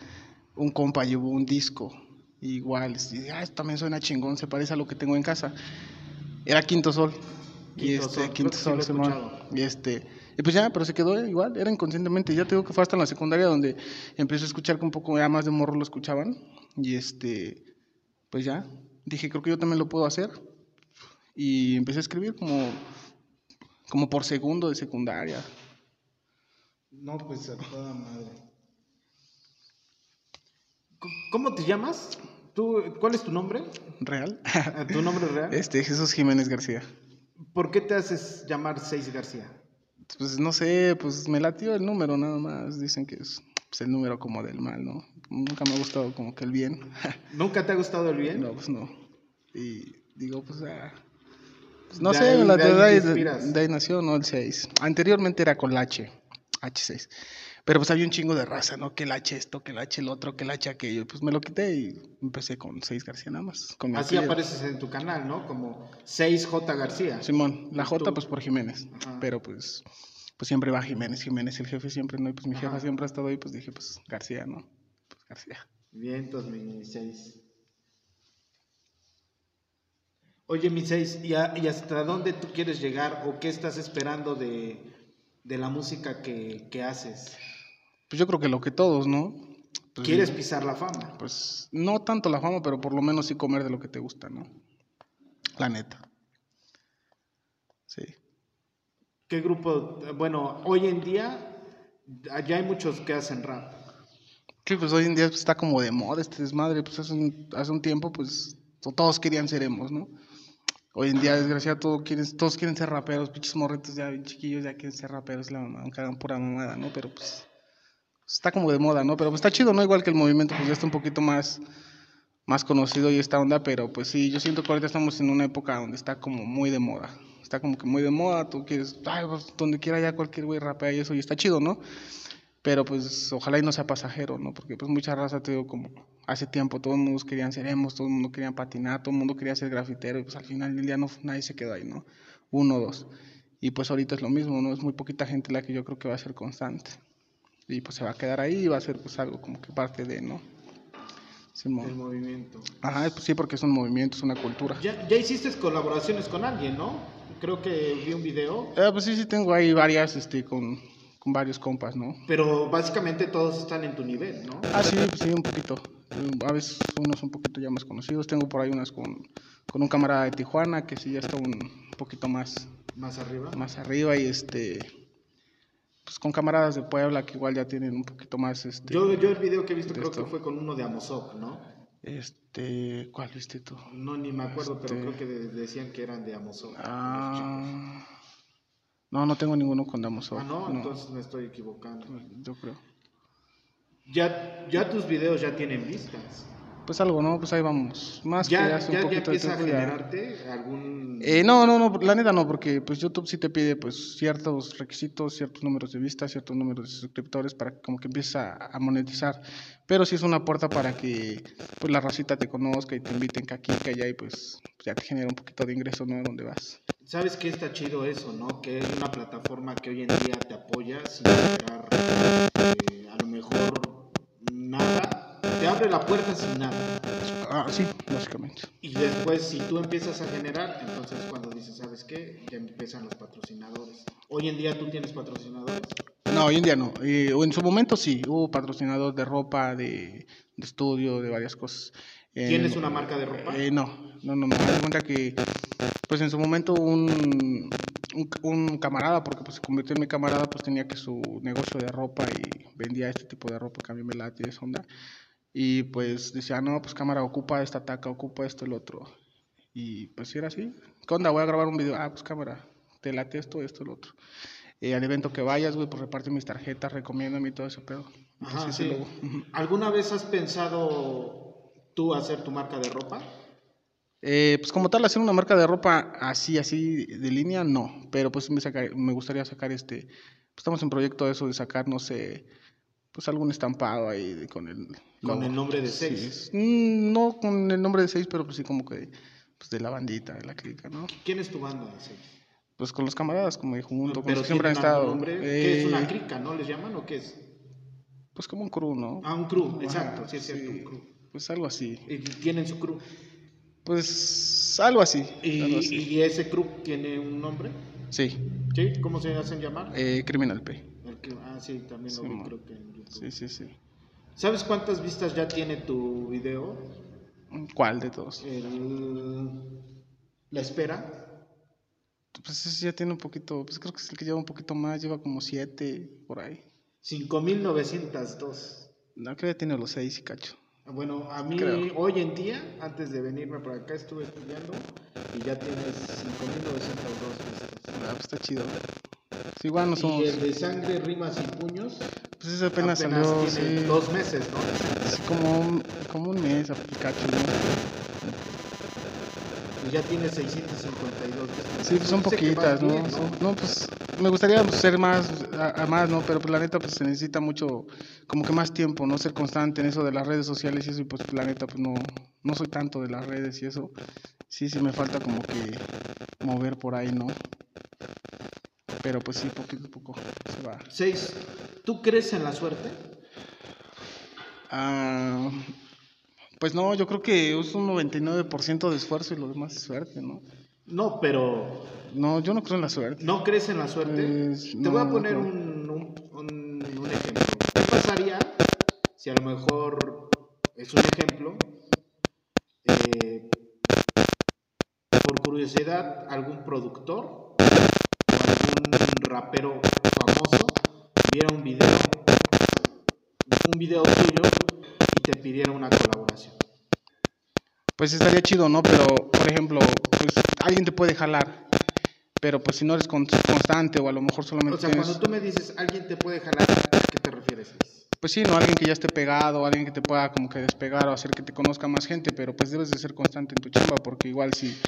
un compa llevó un disco. Igual, y ah, esto también suena chingón, se parece a lo que tengo en casa. Era Quinto Sol. Y Quinto este, Sol, Quinto sí Sol, he Simón. Y este, y pues ya, pero se quedó igual, era inconscientemente. Ya te digo que fue hasta en la secundaria donde empecé a escuchar que un poco ya más de morro lo escuchaban. Y este, pues ya, dije, creo que yo también lo puedo hacer. Y empecé a escribir como, como por segundo de secundaria. No, pues a toda madre. ¿Cómo te llamas? ¿Tú, ¿Cuál es tu nombre? ¿Real? Ah, ¿Tu nombre real? [laughs] Este, Jesús Jiménez García. ¿Por qué te haces llamar Seis García? Pues no sé, pues me latió el número nada más. Dicen que es pues, el número como del mal, ¿no? Nunca me ha gustado como que el bien. [laughs] ¿Nunca te ha gustado el bien? No, pues no. Y digo, pues, ah, pues, no De sé, ahí- la de ahí verdad de, de ahí nació, ¿no? El 6. Anteriormente era con la H, H6. Pero pues había un chingo de raza, ¿no? Que el H esto, que el H el otro, que el H aquello. Pues me lo quité y empecé con 6 García nada más. Con Así apellido. apareces en tu canal, ¿no? Como 6J García. Simón, la ¿Y J tú? pues por Jiménez. Ajá. Pero pues, pues siempre va Jiménez, Jiménez, el jefe siempre, ¿no? Y pues mi Ajá. jefa siempre ha estado ahí, pues dije, pues García, ¿no? Pues García. Bien, entonces mi 6. Oye, mi 6, ¿y, y hasta dónde tú quieres llegar o qué estás esperando de, de la música que, que haces? Pues yo creo que lo que todos, ¿no? Pues, ¿Quieres pisar la fama? Pues no tanto la fama, pero por lo menos sí comer de lo que te gusta, ¿no? La neta. Sí. ¿Qué grupo? Bueno, hoy en día ya hay muchos que hacen rap. Sí, pues hoy en día pues, está como de moda este desmadre. Pues hace un, hace un tiempo, pues to- todos querían ser emos, ¿no? Hoy en día, desgraciado, todo quieren, todos quieren ser raperos. Pinches morritos ya bien chiquillos ya quieren ser raperos. La mamá, hagan pura mamada, ¿no? Pero pues está como de moda, ¿no? Pero pues está chido, ¿no? Igual que el movimiento, pues ya está un poquito más, más conocido y esta onda, pero pues sí, yo siento que ahorita estamos en una época donde está como muy de moda. Está como que muy de moda, tú quieres, ay, pues donde quiera ya cualquier güey rapea y eso, y está chido, ¿no? Pero pues ojalá y no sea pasajero, ¿no? Porque pues mucha raza, te digo, como hace tiempo todos el mundo querían ser emos, todo el mundo quería patinar, todo el mundo quería ser grafitero, y pues al final del día no, nadie se quedó ahí, ¿no? Uno dos. Y pues ahorita es lo mismo, ¿no? Es muy poquita gente la que yo creo que va a ser constante. Y pues se va a quedar ahí y va a ser pues algo como que parte de, ¿no? El movimiento. Ajá, pues sí, porque es un movimiento, es una cultura. Ya, ya hiciste colaboraciones con alguien, ¿no? Creo que vi un video. Eh, pues sí, sí, tengo ahí varias, este, con, con varios compas, ¿no? Pero básicamente todos están en tu nivel, ¿no? Ah, sí, pues sí, un poquito. Eh, A veces unos un poquito ya más conocidos. Tengo por ahí unas con, con un camarada de Tijuana que sí ya está un poquito más, Más arriba. más arriba y este pues con camaradas de Puebla que igual ya tienen un poquito más este Yo, yo el video que he visto creo que fue con uno de Amozoc, ¿no? este ¿cuál viste tú? No, ni me acuerdo, pero Este- creo que de- decían que eran de Amozoc. Ah, no, no tengo ninguno con Damos Ah, no, entonces me estoy equivocando. yo creo. Ya, ya tus videos ya tienen vistas. Pues algo, ¿no? Pues ahí vamos. Más que Ya, hace ya, un ya poquito de empieza a tiempo ya- generarte algún... Eh, no, no, no, la neta no, porque pues YouTube sí te pide pues ciertos requisitos, ciertos números de vistas, ciertos números de suscriptores para que como que empieces a, a monetizar. Pero sí es una puerta para que pues la racita te conozca y te inviten que aquí, que allá y pues, ya te genera un poquito de ingreso, ¿no? Donde vas. ¿Sabes qué está chido eso, no? Que es una plataforma que hoy en día te apoya sin esperar eh, a lo mejor nada. Te abre la puerta sin nada. Ah, sí, básicamente. Y después, si tú empiezas a generar, entonces cuando dices, ¿sabes qué? Ya empiezan los patrocinadores. Hoy en día tú tienes patrocinadores. No, hoy en día no. Eh, en su momento sí, hubo patrocinador de ropa, de, de estudio, de varias cosas. En- ¿Tienes una marca de ropa? Eh, no, no, no. Haz de cuenta que, pues en su momento un, un, un camarada, porque pues se convirtió en mi camarada, pues tenía que su negocio de ropa y vendía este tipo de ropa que a mí me late y esa onda. Y pues decía, no, pues cámara, ocupa esta taca, ocupa esto, el otro. Y pues si era así. ¿Qué onda? Voy a grabar un video. Ah, pues cámara, te late esto, esto, el otro. Eh, al evento que vayas, güey, pues reparte mis tarjetas, recomiéndame y todo ese pedo. Ajá, Entonces, sí. luego. ¿Alguna vez has pensado tú hacer tu marca de ropa? Eh, pues como tal, hacer una marca de ropa así, así de línea, no. Pero pues me, saca- me gustaría sacar este, pues, estamos en proyecto de eso de sacar, no sé, pues algún estampado ahí de- con el... Con logo. el nombre de Seis. mm, no con el nombre de seis, pero pues sí como que pues de la bandita, de la clica, ¿no? ¿Quién es tu banda? Sí. Pues con los camaradas, como dijo, junto, con los siempre han ¿tienen algún estado. nombre? ¿Qué es una eh, crica, no les llaman o qué es? Pues como un crew, ¿no? Ah, un crew, Ajá, exacto, sí es cierto, sí, un crew. Pues algo así. Y tienen su crew. Pues algo así. ¿Y, algo así. y ese crew tiene un nombre? Sí, ¿Sí? ¿Cómo se hacen llamar? eh, Criminal P. Que- ah, sí, también lo Sí, vi creo que en YouTube. Sí, sí, sí. ¿Sabes cuántas vistas ya tiene tu video? ¿Cuál de todos? El... La espera. Pues ese ya tiene un poquito, pues creo que es el que lleva un poquito más, lleva como siete por ahí. 5.902. No, creo que ya tiene los seis y cacho. Bueno, a mí Creo. hoy en día, antes de venirme para acá, estuve estudiando y ya tienes 5.902 vistas. Ah, pues está chido. Sí, igual no somos. Y el de sangre, rimas y puños Pues ese apenas, apenas salió, sí. dos meses, ¿no? sí, como, un, como un mes, a cacho, ¿no? Y ya tiene 652 vistas. Sí, pues son poquitas, ¿no? bien, no, pues me gustaría pues, ser más, a, a más, ¿no? Pero pues la neta pues se necesita mucho, como que más tiempo, ¿no? Ser constante en eso de las redes sociales y eso, y pues la neta pues no, no soy tanto de las redes y eso. Sí, sí me falta como que mover por ahí, ¿no? Pero pues sí, poquito a poco se va. Seis, ¿tú crees en la suerte? Ah, pues no, yo creo que es un 99% de esfuerzo y lo demás es suerte, ¿no? No, pero No, yo no creo en la suerte. ¿no crees en la suerte? Pues, Te no, voy a poner un- un ejemplo. ¿Qué pasaría si a lo mejor es un ejemplo? eh, por curiosidad, algún productor algún rapero famoso viera un video, un video tuyo y te pidiera una colaboración. Pues estaría chido, ¿no? Pero, por ejemplo, pues alguien te puede jalar, pero pues si no eres con- constante o a lo mejor solamente O sea, tienes... cuando tú me dices alguien te puede jalar, ¿a qué te refieres? Pues sí, no alguien que ya esté pegado, alguien que te pueda como que despegar o hacer que te conozca más gente, pero pues debes de ser constante en tu chamba, porque igual si,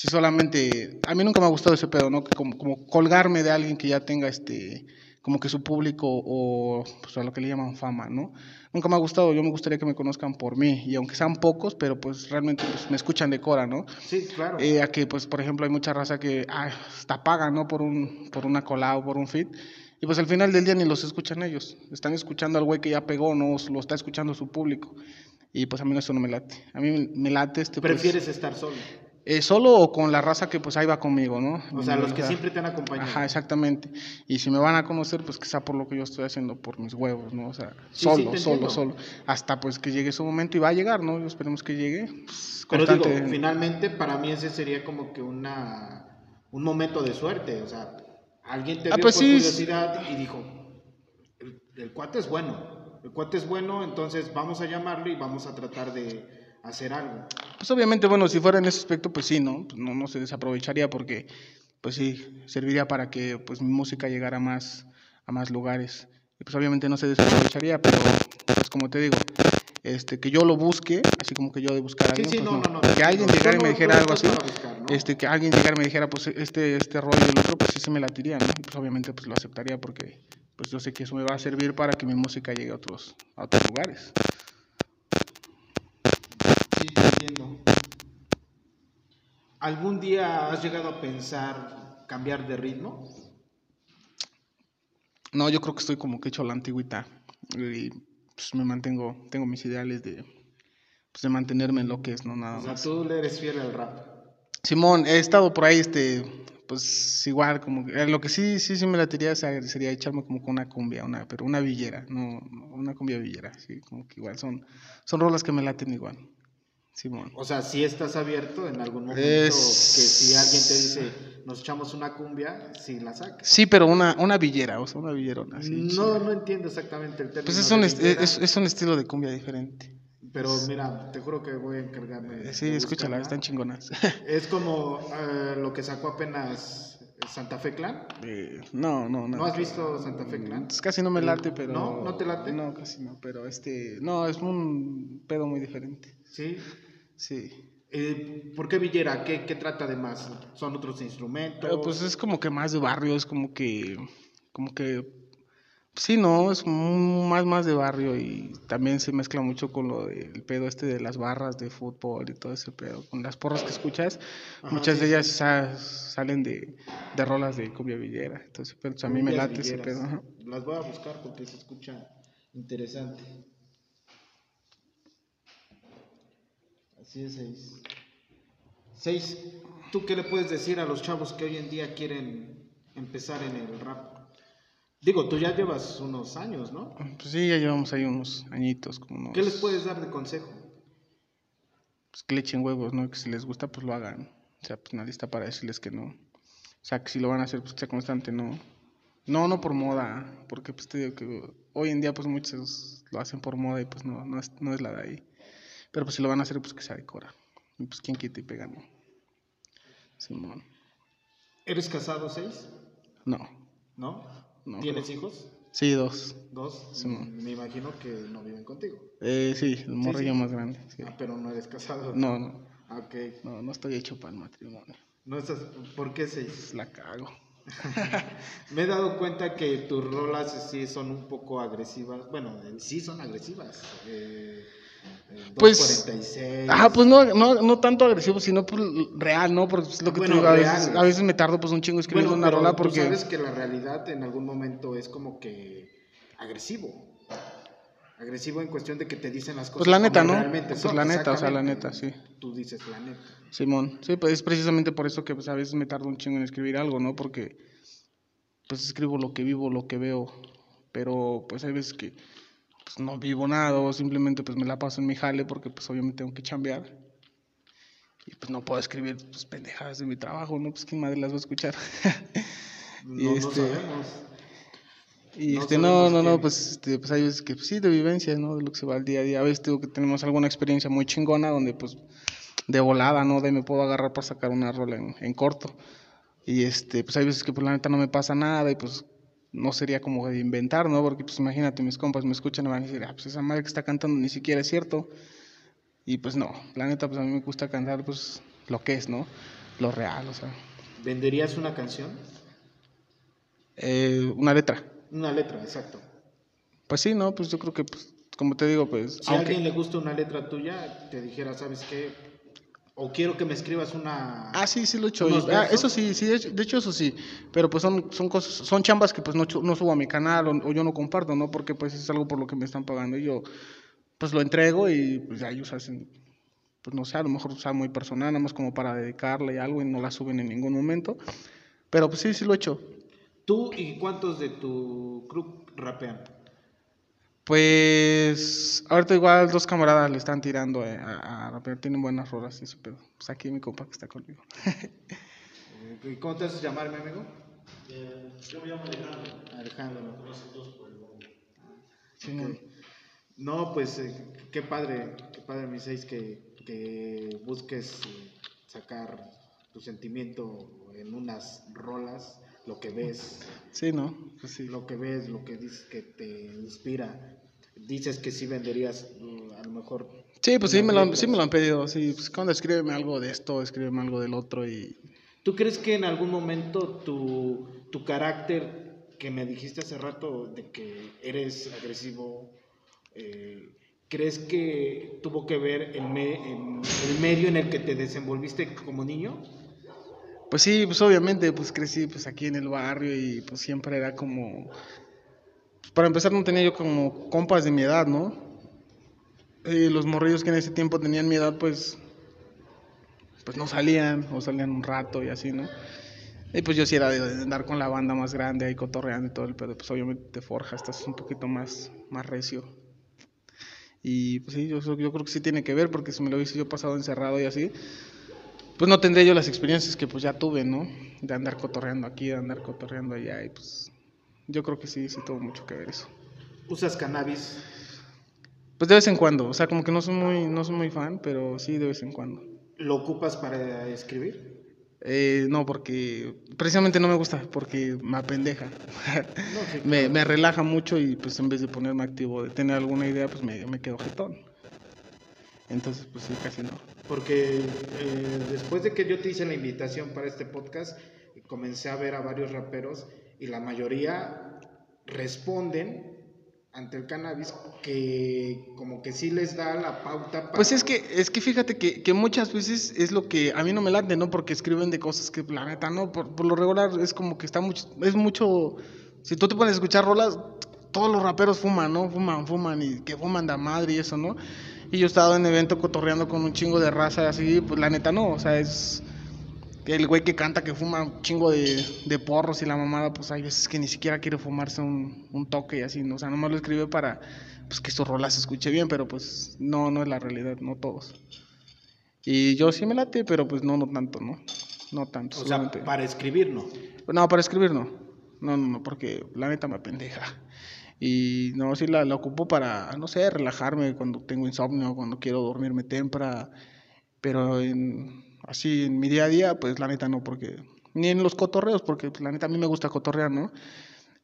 si solamente, a mí nunca me ha gustado ese pedo, ¿no? Como, como colgarme de alguien que ya tenga este, como que su público o pues a lo que le llaman fama, ¿no? Nunca me ha gustado, yo me gustaría que me conozcan por mí, y aunque sean pocos, pero pues realmente pues, me escuchan de cora, ¿no? Sí, claro. Eh, a que, pues, por ejemplo, hay mucha raza que ah, hasta paga, ¿no? Por, un, por una cola o por un feed. Y pues al final del día ni los escuchan ellos. Están escuchando al güey que ya pegó, no lo está escuchando su público. Y pues a mí eso no me late. A mí me late este. pues, ¿Prefieres estar solo? Eh, solo o con la raza que pues ahí va conmigo, ¿no? O sea, los que siempre te han acompañado. Ajá, exactamente. Y si me van a conocer, pues que sea por lo que yo estoy haciendo, por mis huevos, ¿no? O sea, Sí, solo, sí, solo, solo. Hasta pues que llegue su momento y va a llegar, ¿no? Esperemos que llegue. pues, Pero digo, finalmente para mí ese sería como que una un momento de suerte, o sea, alguien te Ah, vio pues por sí. curiosidad y dijo, el, el cuate es bueno, el cuate es bueno, entonces vamos a llamarlo y vamos a tratar de hacer algo. Pues obviamente, bueno, si fuera en ese aspecto, pues sí, ¿no? Pues no, no se desaprovecharía porque, pues sí, serviría para que pues mi música llegara más a más lugares. Y pues obviamente no se desaprovecharía, pero pues como te digo, este, que yo lo busque, así como que yo de buscar a alguien, sí, pues no, no. no, no. Que alguien llegara y me dijera algo así, este, que alguien llegara y me dijera, pues este, este rollo y el otro, pues sí se me latiría, ¿no? Y pues obviamente pues lo aceptaría porque pues yo sé que eso me va a servir para que mi música llegue a otros, a otros lugares. Entiendo. ¿Algún día has llegado a pensar cambiar de ritmo? No, yo creo que estoy como que hecho a la antigüita. Y pues me mantengo, tengo mis ideales de, pues, de mantenerme en lo que es, no nada O sea, más. tú le eres fiel al rap. Simón, he estado por ahí, este, pues igual, como que, eh, lo que sí, sí, sí me latiría sería, sería echarme como con una cumbia, una, pero una villera, no, no, una cumbia villera, sí, como que igual son, son rolas que me laten igual. Simón. O sea, si estás abierto en algún momento Es- que si alguien te dice nos echamos una cumbia, si la sacas. Sí, pero una, una villera, o sea, una villerona. así, no, chida. no entiendo exactamente el término. Pues es un, est- es, es un estilo de cumbia diferente. Pero mira, te juro que voy a encargarme. de Sí, escúchala, buscarla. están chingonas. [laughs] Es como eh, lo que sacó apenas Santa Fe Clan. Eh, no, no, no. ¿No has visto Santa Fe Clan? Pues casi no me late, pero. ¿No? ¿No te late? No, casi no, pero este. No, es un pedo muy diferente. Sí. Sí. Eh, ¿Por qué Villera? ¿Qué, ¿Qué trata de más? ¿Son otros instrumentos? Pero pues es como que más de barrio, es como que. Como que. Sí, no, es más, más de barrio y también se mezcla mucho con lo del pedo este de las barras de fútbol y todo ese pedo. Con las porras que escuchas, Ajá, muchas sí, de sí. ellas sa- salen de, de rolas de cumbia villera. Entonces, pues, a mí me late ese villeras. pedo. ajá. Las voy a buscar porque se escucha interesante. Así es, seis. Seis, ¿tú qué le puedes decir a los chavos que hoy en día quieren empezar en el rap? Digo, tú ya llevas unos años, ¿no? Pues sí, ya llevamos ahí unos añitos. Como unos, ¿Qué les puedes dar de consejo? pues, que le echen huevos, ¿no? Que si les gusta, pues lo hagan. O sea, pues nadie está para decirles que no. O sea, que si lo van a hacer, pues que sea constante, ¿no? No, no por moda, porque pues te digo que hoy en día pues muchos lo hacen por moda y pues no, no es, no es la de ahí. Pero pues si lo van a hacer, pues que sea de cora. Y pues quien quita y pega, ¿no? Simón. ¿Eres casado, seis? No. ¿No? No, ¿Tienes hijos? Sí, dos. ¿Dos? Simón. Me imagino que no viven contigo. Eh, sí, el morrillo sí. más grande. sí. Ah, pero no eres casado. No, no, Ah, Ok. no, no estoy hecho para el matrimonio. No estás... ¿Por qué seis? Pues la cago. [laughs] Me he dado cuenta que tus rolas sí son un poco agresivas. Bueno, en sí son agresivas. Eh, Pues, 246. Ajá, pues no, no, no tanto agresivo, sino pues real, ¿no? Porque es lo que Bueno, te digo, a veces, a veces me tardo pues un chingo escribiendo Bueno, una rola tú porque... sabes que la realidad en algún momento es como que agresivo. Agresivo en cuestión de que te dicen las cosas Pues la neta, ¿no? realmente Pues son. la neta, o sea, la neta, sí. Tú dices la neta. Simón, sí, pues es precisamente por eso que pues a veces me tardo un chingo en escribir algo, ¿no? Porque pues escribo lo que vivo, lo que veo, pero pues hay veces que pues no vivo nada simplemente pues me la paso en mi jale porque pues obviamente tengo que chambear. Y pues no puedo escribir pues pendejadas de mi trabajo, ¿no? Pues quién madre las va a escuchar. [laughs] Y No, no este- sabemos. Y No este, no, no, no, pues, este, pues hay veces que pues, sí, de vivencias, ¿no? De lo que se va al día a día. A veces digo que tenemos alguna experiencia muy chingona donde, pues, de volada, ¿no? De me puedo agarrar para sacar una rola en, en corto. Y este, pues hay veces que, pues, la neta no me pasa nada y, pues, no sería como de inventar, ¿no? Porque pues imagínate, mis compas me escuchan y van a decir, ah, pues esa madre que está cantando ni siquiera es cierto. Y pues no, la neta, pues a mí me gusta cantar pues lo que es, ¿no? Lo real, o sea. ¿Venderías una canción? Eh, una letra. Una letra, exacto. Pues sí, ¿no? Pues yo creo que, pues, como te digo, pues... Si a alguien le gusta una letra tuya, te dijera, ¿sabes qué? O quiero que me escribas una... Ah, sí, sí lo he hecho. ¿Unos Ah, eso sí, sí, de hecho, eso sí. Pero pues son, son cosas, son chambas que pues no, no subo a mi canal o, o yo no comparto, ¿no? Porque pues es algo por lo que me están pagando y yo pues lo entrego y pues ya ellos hacen, pues no sé, a lo mejor sea muy personal, nada más como para dedicarle algo y no la suben en ningún momento. Pero pues sí, sí lo he hecho. ¿Tú y cuántos de tu crew rapean? Pues ahorita igual dos camaradas le están tirando eh, a, a rapear, tienen buenas rolas y eso, pero pues aquí mi compa que está conmigo. Eh, ¿Cómo te haces llamar, mi amigo? Yo me llamo Alejandro. Alejandro. Nombre. Simón. No, pues eh, qué padre, qué padre, mi seis, que, que busques eh, sacar tu sentimiento en unas rolas, lo que ves, Sí, ¿no? Pues sí. lo que ves, lo que dices que te inspira. Dices que sí venderías, mm, a lo mejor. Sí, pues sí me, lo, sí me lo han pedido. Sí, pues cuando escríbeme algo de esto, escríbeme algo del otro y... ¿Tú crees que en algún momento tu, tu carácter, que me dijiste hace rato de que eres agresivo, eh, ¿crees que tuvo que ver el, me- el medio en el que te desenvolviste como niño? Pues sí, pues obviamente, pues crecí pues aquí en el barrio y pues siempre era como... para empezar no tenía yo como compas de mi edad, ¿no? Y los morrillos que en ese tiempo tenían mi edad, pues... Pues no salían, o salían un rato y así, ¿no? Y pues yo sí era de, andar con la banda más grande ahí cotorreando y todo el pedo, pues obviamente te forja, estás un poquito más, más recio. Y pues sí, yo, yo creo que sí tiene que ver, porque si me lo hubiese yo pasado encerrado y así, pues no tendré yo las experiencias que pues ya tuve, ¿no? De andar cotorreando aquí, de andar cotorreando allá, y pues yo creo que sí, sí tuvo mucho que ver eso. ¿Usas cannabis? Pues de vez en cuando, o sea, como que no soy muy, no soy muy fan, pero sí de vez en cuando. ¿Lo ocupas para escribir? Eh, no, porque precisamente no me gusta, porque me apendeja. No, sí, [laughs] me, me relaja mucho y pues en vez de ponerme activo, de tener alguna idea, pues me, me quedo jetón. Entonces, pues sí, casi no. Porque eh, después de que yo te hice la invitación para este podcast, comencé a ver a varios raperos y la mayoría responden ante el cannabis que como que sí les da la pauta para... Pues es que, es que fíjate que, que muchas veces es lo que a mí no me late, ¿no? Porque escriben de cosas que la neta no, por, por lo regular es como que está mucho, es mucho, si tú te pones a escuchar rolas, todos los raperos fuman, ¿no? Fuman, fuman y que fuman de madre y eso, ¿no? Y yo he estado en evento cotorreando con un chingo de raza así, pues la neta no, o sea, es el güey que canta que fuma un chingo de, de porros y la mamada, pues hay veces que ni siquiera quiere fumarse un, un toque y así, ¿no? O sea, nomás lo escribe para pues que su rola se escuche bien, pero pues no, no es la realidad, no todos. Y yo sí me late, pero pues no, no tanto, ¿no? No tanto. o sea, para escribir, ¿no? No, para escribir no. No, no, no, porque la neta me pendeja. Y no, sí la, la ocupo para, no sé, relajarme cuando tengo insomnio, cuando quiero dormirme temprano. Pero en, así en mi día a día, pues la neta no, porque. Ni en los cotorreos, porque pues, la neta a mí me gusta cotorrear, ¿no?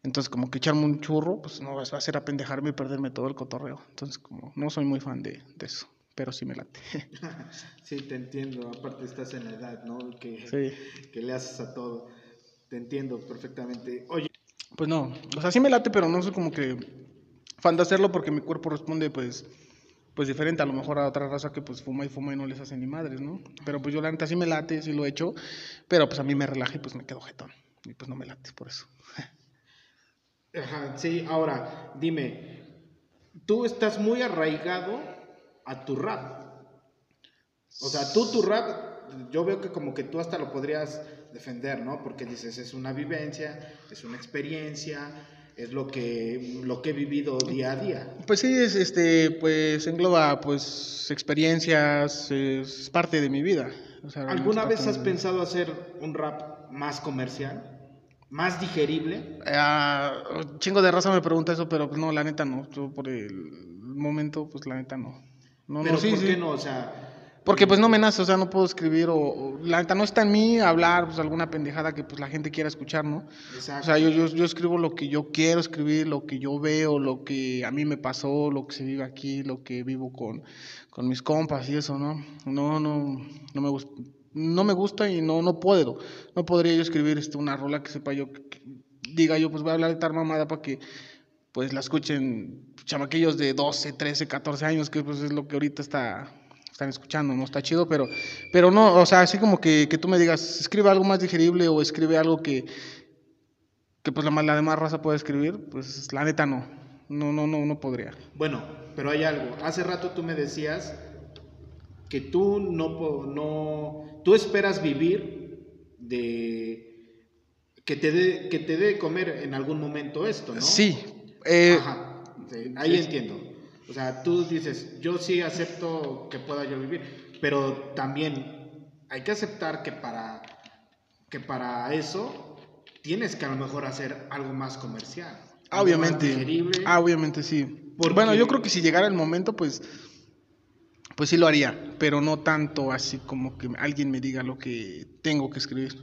Entonces, como que echarme un churro, pues no va a ser apendejarme y perderme todo el cotorreo. Entonces, como no soy muy fan de, de eso, pero sí me late. [laughs] Sí, te entiendo. Aparte estás en la edad, ¿no? Que, sí. que le haces a todo. Te entiendo perfectamente. Oye, Pues no, o sea, sí me late, pero no soy como que fan de hacerlo porque mi cuerpo responde pues pues diferente a lo mejor a otra raza que pues fuma y fuma y no les hace ni madres, ¿no? Pero pues yo la neta sí me late, sí lo he hecho, pero pues a mí me relaja y pues me quedo jetón. Y pues no me late por eso. [laughs] Ajá, sí, ahora, dime, tú estás muy arraigado a tu rap. O sea, tú tu rap, yo veo que como que tú hasta lo podrías defender, ¿no? Porque dices, es una vivencia, es una experiencia, es lo que, lo que he vivido día a día. Pues sí, es, este, pues engloba pues experiencias, es parte de mi vida. O sea, ¿Alguna vez has pensado hacer un rap más comercial? ¿Más digerible? Ah, chingo de raza me pregunta eso, pero pues no, la neta no. Yo por el momento, pues la neta no. No, Pero no, sí, ¿por sí. qué no? O sea, Porque pues no me nace, o sea, no puedo escribir o, o la neta no está en mí hablar pues alguna pendejada que pues la gente quiera escuchar, ¿no? O Exacto. sea, yo, yo, yo escribo lo que yo quiero escribir, lo que yo veo, lo que a mí me pasó, lo que se vive aquí, lo que vivo con, con mis compas y eso, ¿no? No, no, no me gusta, no me gusta y no, no puedo. No podría yo escribir este, una rola que sepa yo, que diga yo, pues voy a hablar de tal mamada para que pues la escuchen chamaquillos de 12, 13, 14 años, que pues es lo que ahorita está están escuchando, no está chido, pero pero no, o sea, así como que, que tú me digas, escribe algo más digerible o escribe algo que que pues la, la demás raza puede escribir, pues la neta no. No no no no podría. Bueno, pero hay algo. Hace rato tú me decías que tú no, no tú esperas vivir de que te dé que te dé de comer en algún momento esto, ¿no? Sí. eh, Ajá, sí, ahí entiendo. O sea, tú dices, yo sí acepto que pueda yo vivir, pero también hay que aceptar que para que para eso tienes que a lo mejor hacer algo más comercial. más obviamente. digerible. Ah, obviamente sí. Porque- Bueno, yo creo que si llegara el momento, pues pues sí lo haría, pero no tanto así como que alguien me diga lo que tengo que escribir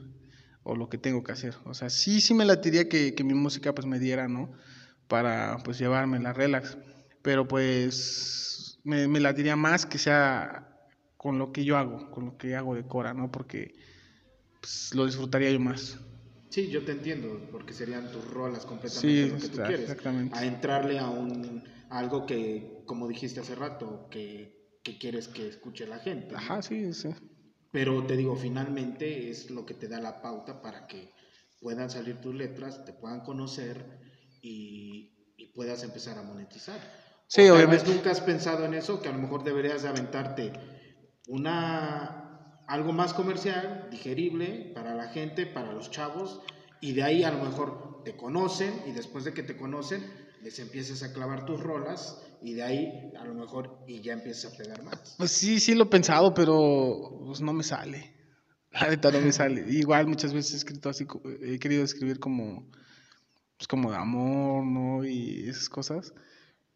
o lo que tengo que hacer. O sea, sí, sí me latiría que, que mi música pues me diera, ¿no? Para pues llevarme la relax. Pero pues me, me latiría más que sea con lo que yo hago, con lo que hago de Cora, ¿no? Porque pues, lo disfrutaría yo más. Sí, yo te entiendo, porque serían tus rolas completamente Sí, lo que tú está- quieres. exactamente. A entrarle a un a algo que, como dijiste hace rato, que, que quieres que escuche la gente. ¿no? Ajá, sí, sí. Pero te digo, finalmente es lo que te da la pauta para que puedan salir tus letras, te puedan conocer y, y puedas empezar a monetizar. Sí, O tal obviamente. vez nunca has pensado en eso, que a lo mejor deberías de aventarte una algo más comercial, digerible para la gente, para los chavos, y de ahí a lo mejor te conocen y después de que te conocen les empiezas a clavar tus rolas y de ahí a lo mejor y ya empiezas a pegar más. Pues sí, sí lo he pensado, pero pues no me sale. La neta no me sale. Igual muchas veces he escrito así, he querido escribir como, pues como de amor, ¿no? Y esas cosas,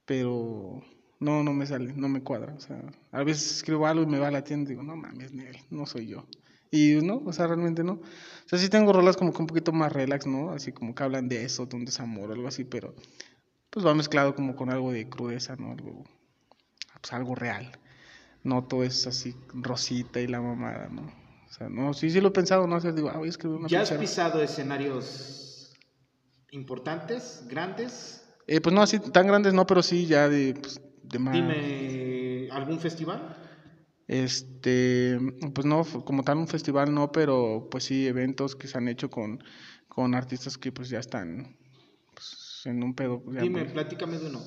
pero no, no me sale, no me cuadra. O sea, a veces escribo algo y me va a la tienda y digo, no mames, Nel, no soy yo. Y no, o sea, realmente no. O sea, sí tengo rolas como que un poquito más relax, ¿no? Así como que hablan de eso, de un desamor o algo así, pero pues va mezclado como con algo de crudeza, ¿no? Algo, pues algo real. No todo es así rosita y la mamada, ¿no? O sea, no, sí, sí lo he pensado, ¿no? O sea, digo, ah, voy a escribir una ¿Ya has pisado escenarios importantes, grandes? Eh, pues no, así tan grandes no, pero sí ya de, pues, de más... Dime, ¿algún festival? Este, pues no, como tal un festival no, pero pues sí eventos que se han hecho con, con artistas que pues ya están pues, en un pedo. ya, Dime, pues. platícame de uno.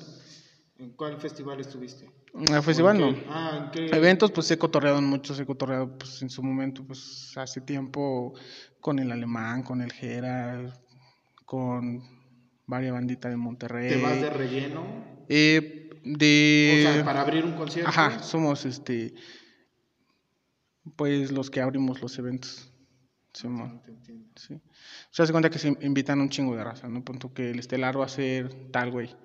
¿En cuál festival estuviste? En el festival ¿O no. en qué? Ah, ¿en qué? Eventos, pues he cotorreado en muchos, he cotorreado pues en su momento, pues hace tiempo con el Alemán, con el Jera, con varias banditas de Monterrey. ¿Te vas de relleno? Eh, de... O sea, para abrir un concierto. Ajá, somos este, pues los que abrimos los eventos. Simón, Te entiendo. sí. O sea, se cuenta que se invitan un chingo de raza, ¿no? Punto que el estelar va a ser tal, güey.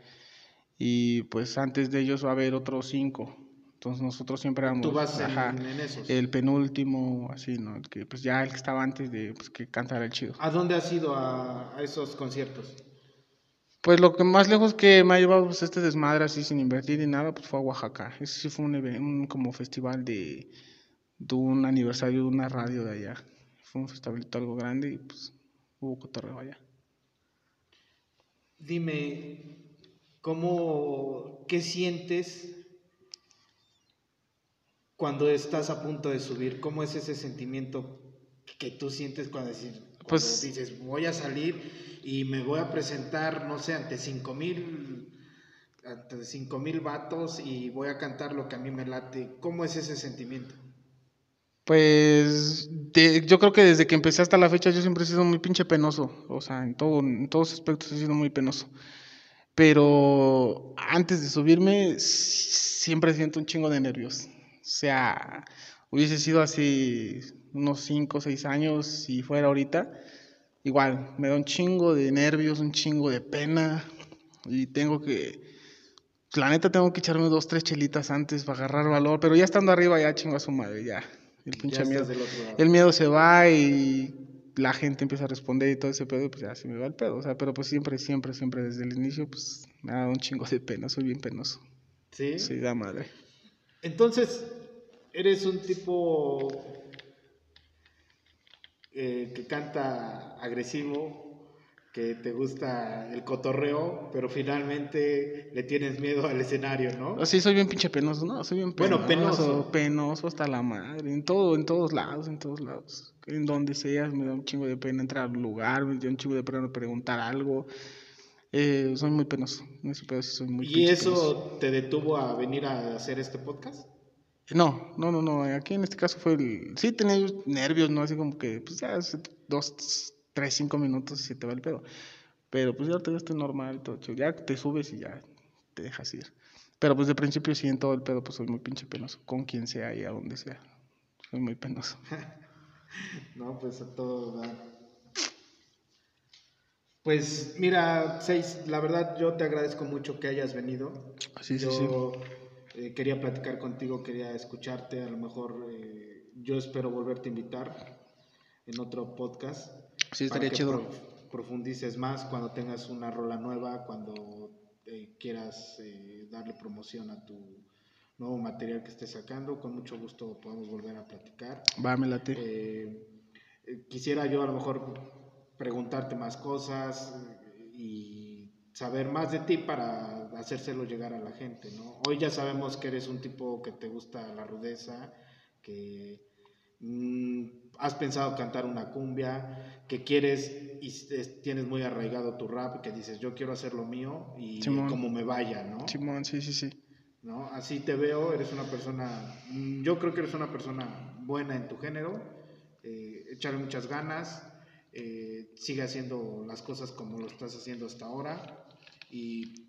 Y pues antes de ellos va a haber otros cinco. Entonces nosotros siempre éramos Tú vas en, ajá, en esos. el penúltimo, así, ¿no? El que pues ya el que estaba antes de pues, que cantara el chido. ¿A dónde has ido a, a esos conciertos? Pues lo que más lejos que me ha llevado pues, este desmadre así sin invertir ni nada, pues fue a Oaxaca. Ese sí fue un, un como festival de, de un aniversario de una radio de allá. Fue un festivalito algo grande y pues hubo cotorreo allá. Dime, ¿cómo, qué sientes cuando estás a punto de subir? ¿Cómo es ese sentimiento que tú sientes cuando, decir- cuando Pues- dices, voy a salir y me voy a presentar, no sé, ante cinco mil ante cinco mil vatos y voy a cantar lo que a mí me late? ¿Cómo es ese sentimiento? Pues de- yo creo que desde que empecé hasta la fecha yo siempre he sido muy pinche penoso. O sea, en, todo, en todos aspectos he sido muy penoso. Pero antes de subirme siempre siento un chingo de nervios. O sea, hubiese sido hace unos 5 o 6 años si fuera ahorita. Igual, me da un chingo de nervios, un chingo de pena. Y tengo que la neta tengo que echarme dos, tres chelitas antes para agarrar valor, pero ya estando arriba ya chingo a su madre, ya. El pinche Ya miedo. El miedo se va y la gente empieza a responder y todo ese pedo, pues ya se me va el pedo. O sea, pero pues siempre, siempre, siempre desde el inicio, pues me ha dado un chingo de pena, soy bien penoso. ¿Sí? Sí, da madre. Entonces, eres un tipo eh, que canta agresivo, que te gusta el cotorreo, pero finalmente le tienes miedo al escenario, ¿no? Sí, soy bien pinche penoso, no, soy bien penoso. Bueno, penoso. Penoso hasta la madre, en todo, en todos lados, en todos lados. En donde sea, me da un chingo de pena entrar al lugar, me da un chingo de pena preguntar algo. Eh, soy muy penoso, soy muy ¿Y eso penoso. te detuvo a venir a hacer este podcast? No, no, no, no, aquí en este caso fue el... Sí tenía nervios, ¿no? Así como que, pues ya, hace dos, tres, cinco minutos y se te va el pedo. Pero pues ya ya estoy normal, todo chido. Ya te subes y ya te dejas ir. Pero pues de principio sí, en todo el pedo, pues soy muy pinche penoso. Con quien sea y a donde sea. Soy muy penoso. [laughs] No, pues a todo da. Pues mira, Seis, la verdad yo te agradezco mucho que hayas venido. Sí, sí, yo eh, quería platicar contigo, quería escucharte, a lo mejor eh, yo espero volverte a invitar en otro podcast. Sí, para estaría que chido. prof- profundices más cuando tengas una rola nueva, cuando eh, quieras eh, darle promoción a tu nuevo material que estés sacando. Con mucho gusto podemos volver a platicar. Va, me late. Eh, quisiera yo a lo mejor preguntarte más cosas y saber más de ti para hacérselo llegar a la gente, ¿no? Hoy ya sabemos que eres un tipo que te gusta la rudeza, que mm, has pensado cantar una cumbia, que quieres y es- tienes muy arraigado tu rap, que dices yo quiero hacer lo mío y Simón. como me vaya, ¿no? Simón, sí, sí, sí. ¿no? Así te veo, eres una persona, mm, yo creo que eres una persona buena en tu género, eh, échale muchas ganas, eh, sigue haciendo las cosas como lo estás haciendo hasta ahora y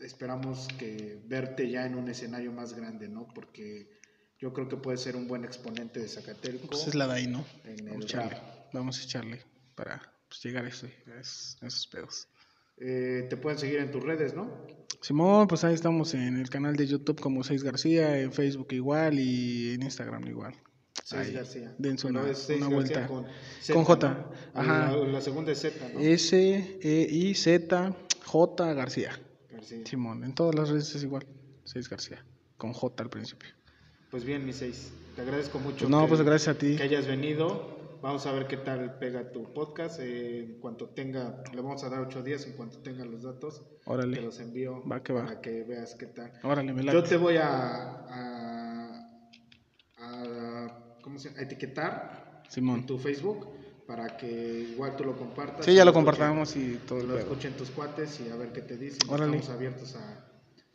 esperamos que verte ya en un escenario más grande, ¿no? Porque yo creo que puedes ser un buen exponente de Zacatelco Pues es la de ahí, ¿no? Vamos a echarle. rap. Vamos a echarle para pues, llegar a, ese- a esos, a esos pedos. Eh, te pueden seguir en tus redes, ¿no? Simón, pues ahí estamos en el canal de YouTube como Seis García, en Facebook igual y en Instagram igual. Seis Ahí, García. dense una- es Seis una García vuelta. Con, Con J, ¿no? ajá. La, la segunda es Z, ¿no? S, E, I, Z, J García. García. Simón, en todas las redes es igual. Seis García, con J al principio. Pues bien, mi seis. Te agradezco mucho Pues no, que, pues gracias a ti. que hayas venido. Vamos a ver qué tal pega tu podcast. Eh, en cuanto tenga, le vamos a dar ocho días. En cuanto tenga los datos, te Órale, los envío Va que va. para que veas qué tal. órale, me Yo te voy a, a, a- ¿cómo se llama? a etiquetar en tu Facebook para que igual tú lo compartas. Sí, ya lo compartamos y todo lo escuchen tus cuates y a ver qué te dicen. Órale. Estamos abiertos a,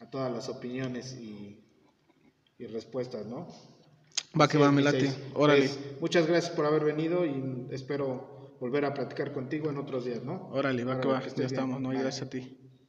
a todas las opiniones y, y respuestas, ¿no? Va que va, me late. seis. Órale, Pues, muchas gracias por haber venido y espero volver a platicar contigo en otros días, ¿no? órale, va que va. que Ya bien. estamos, no, y Bye. gracias a ti.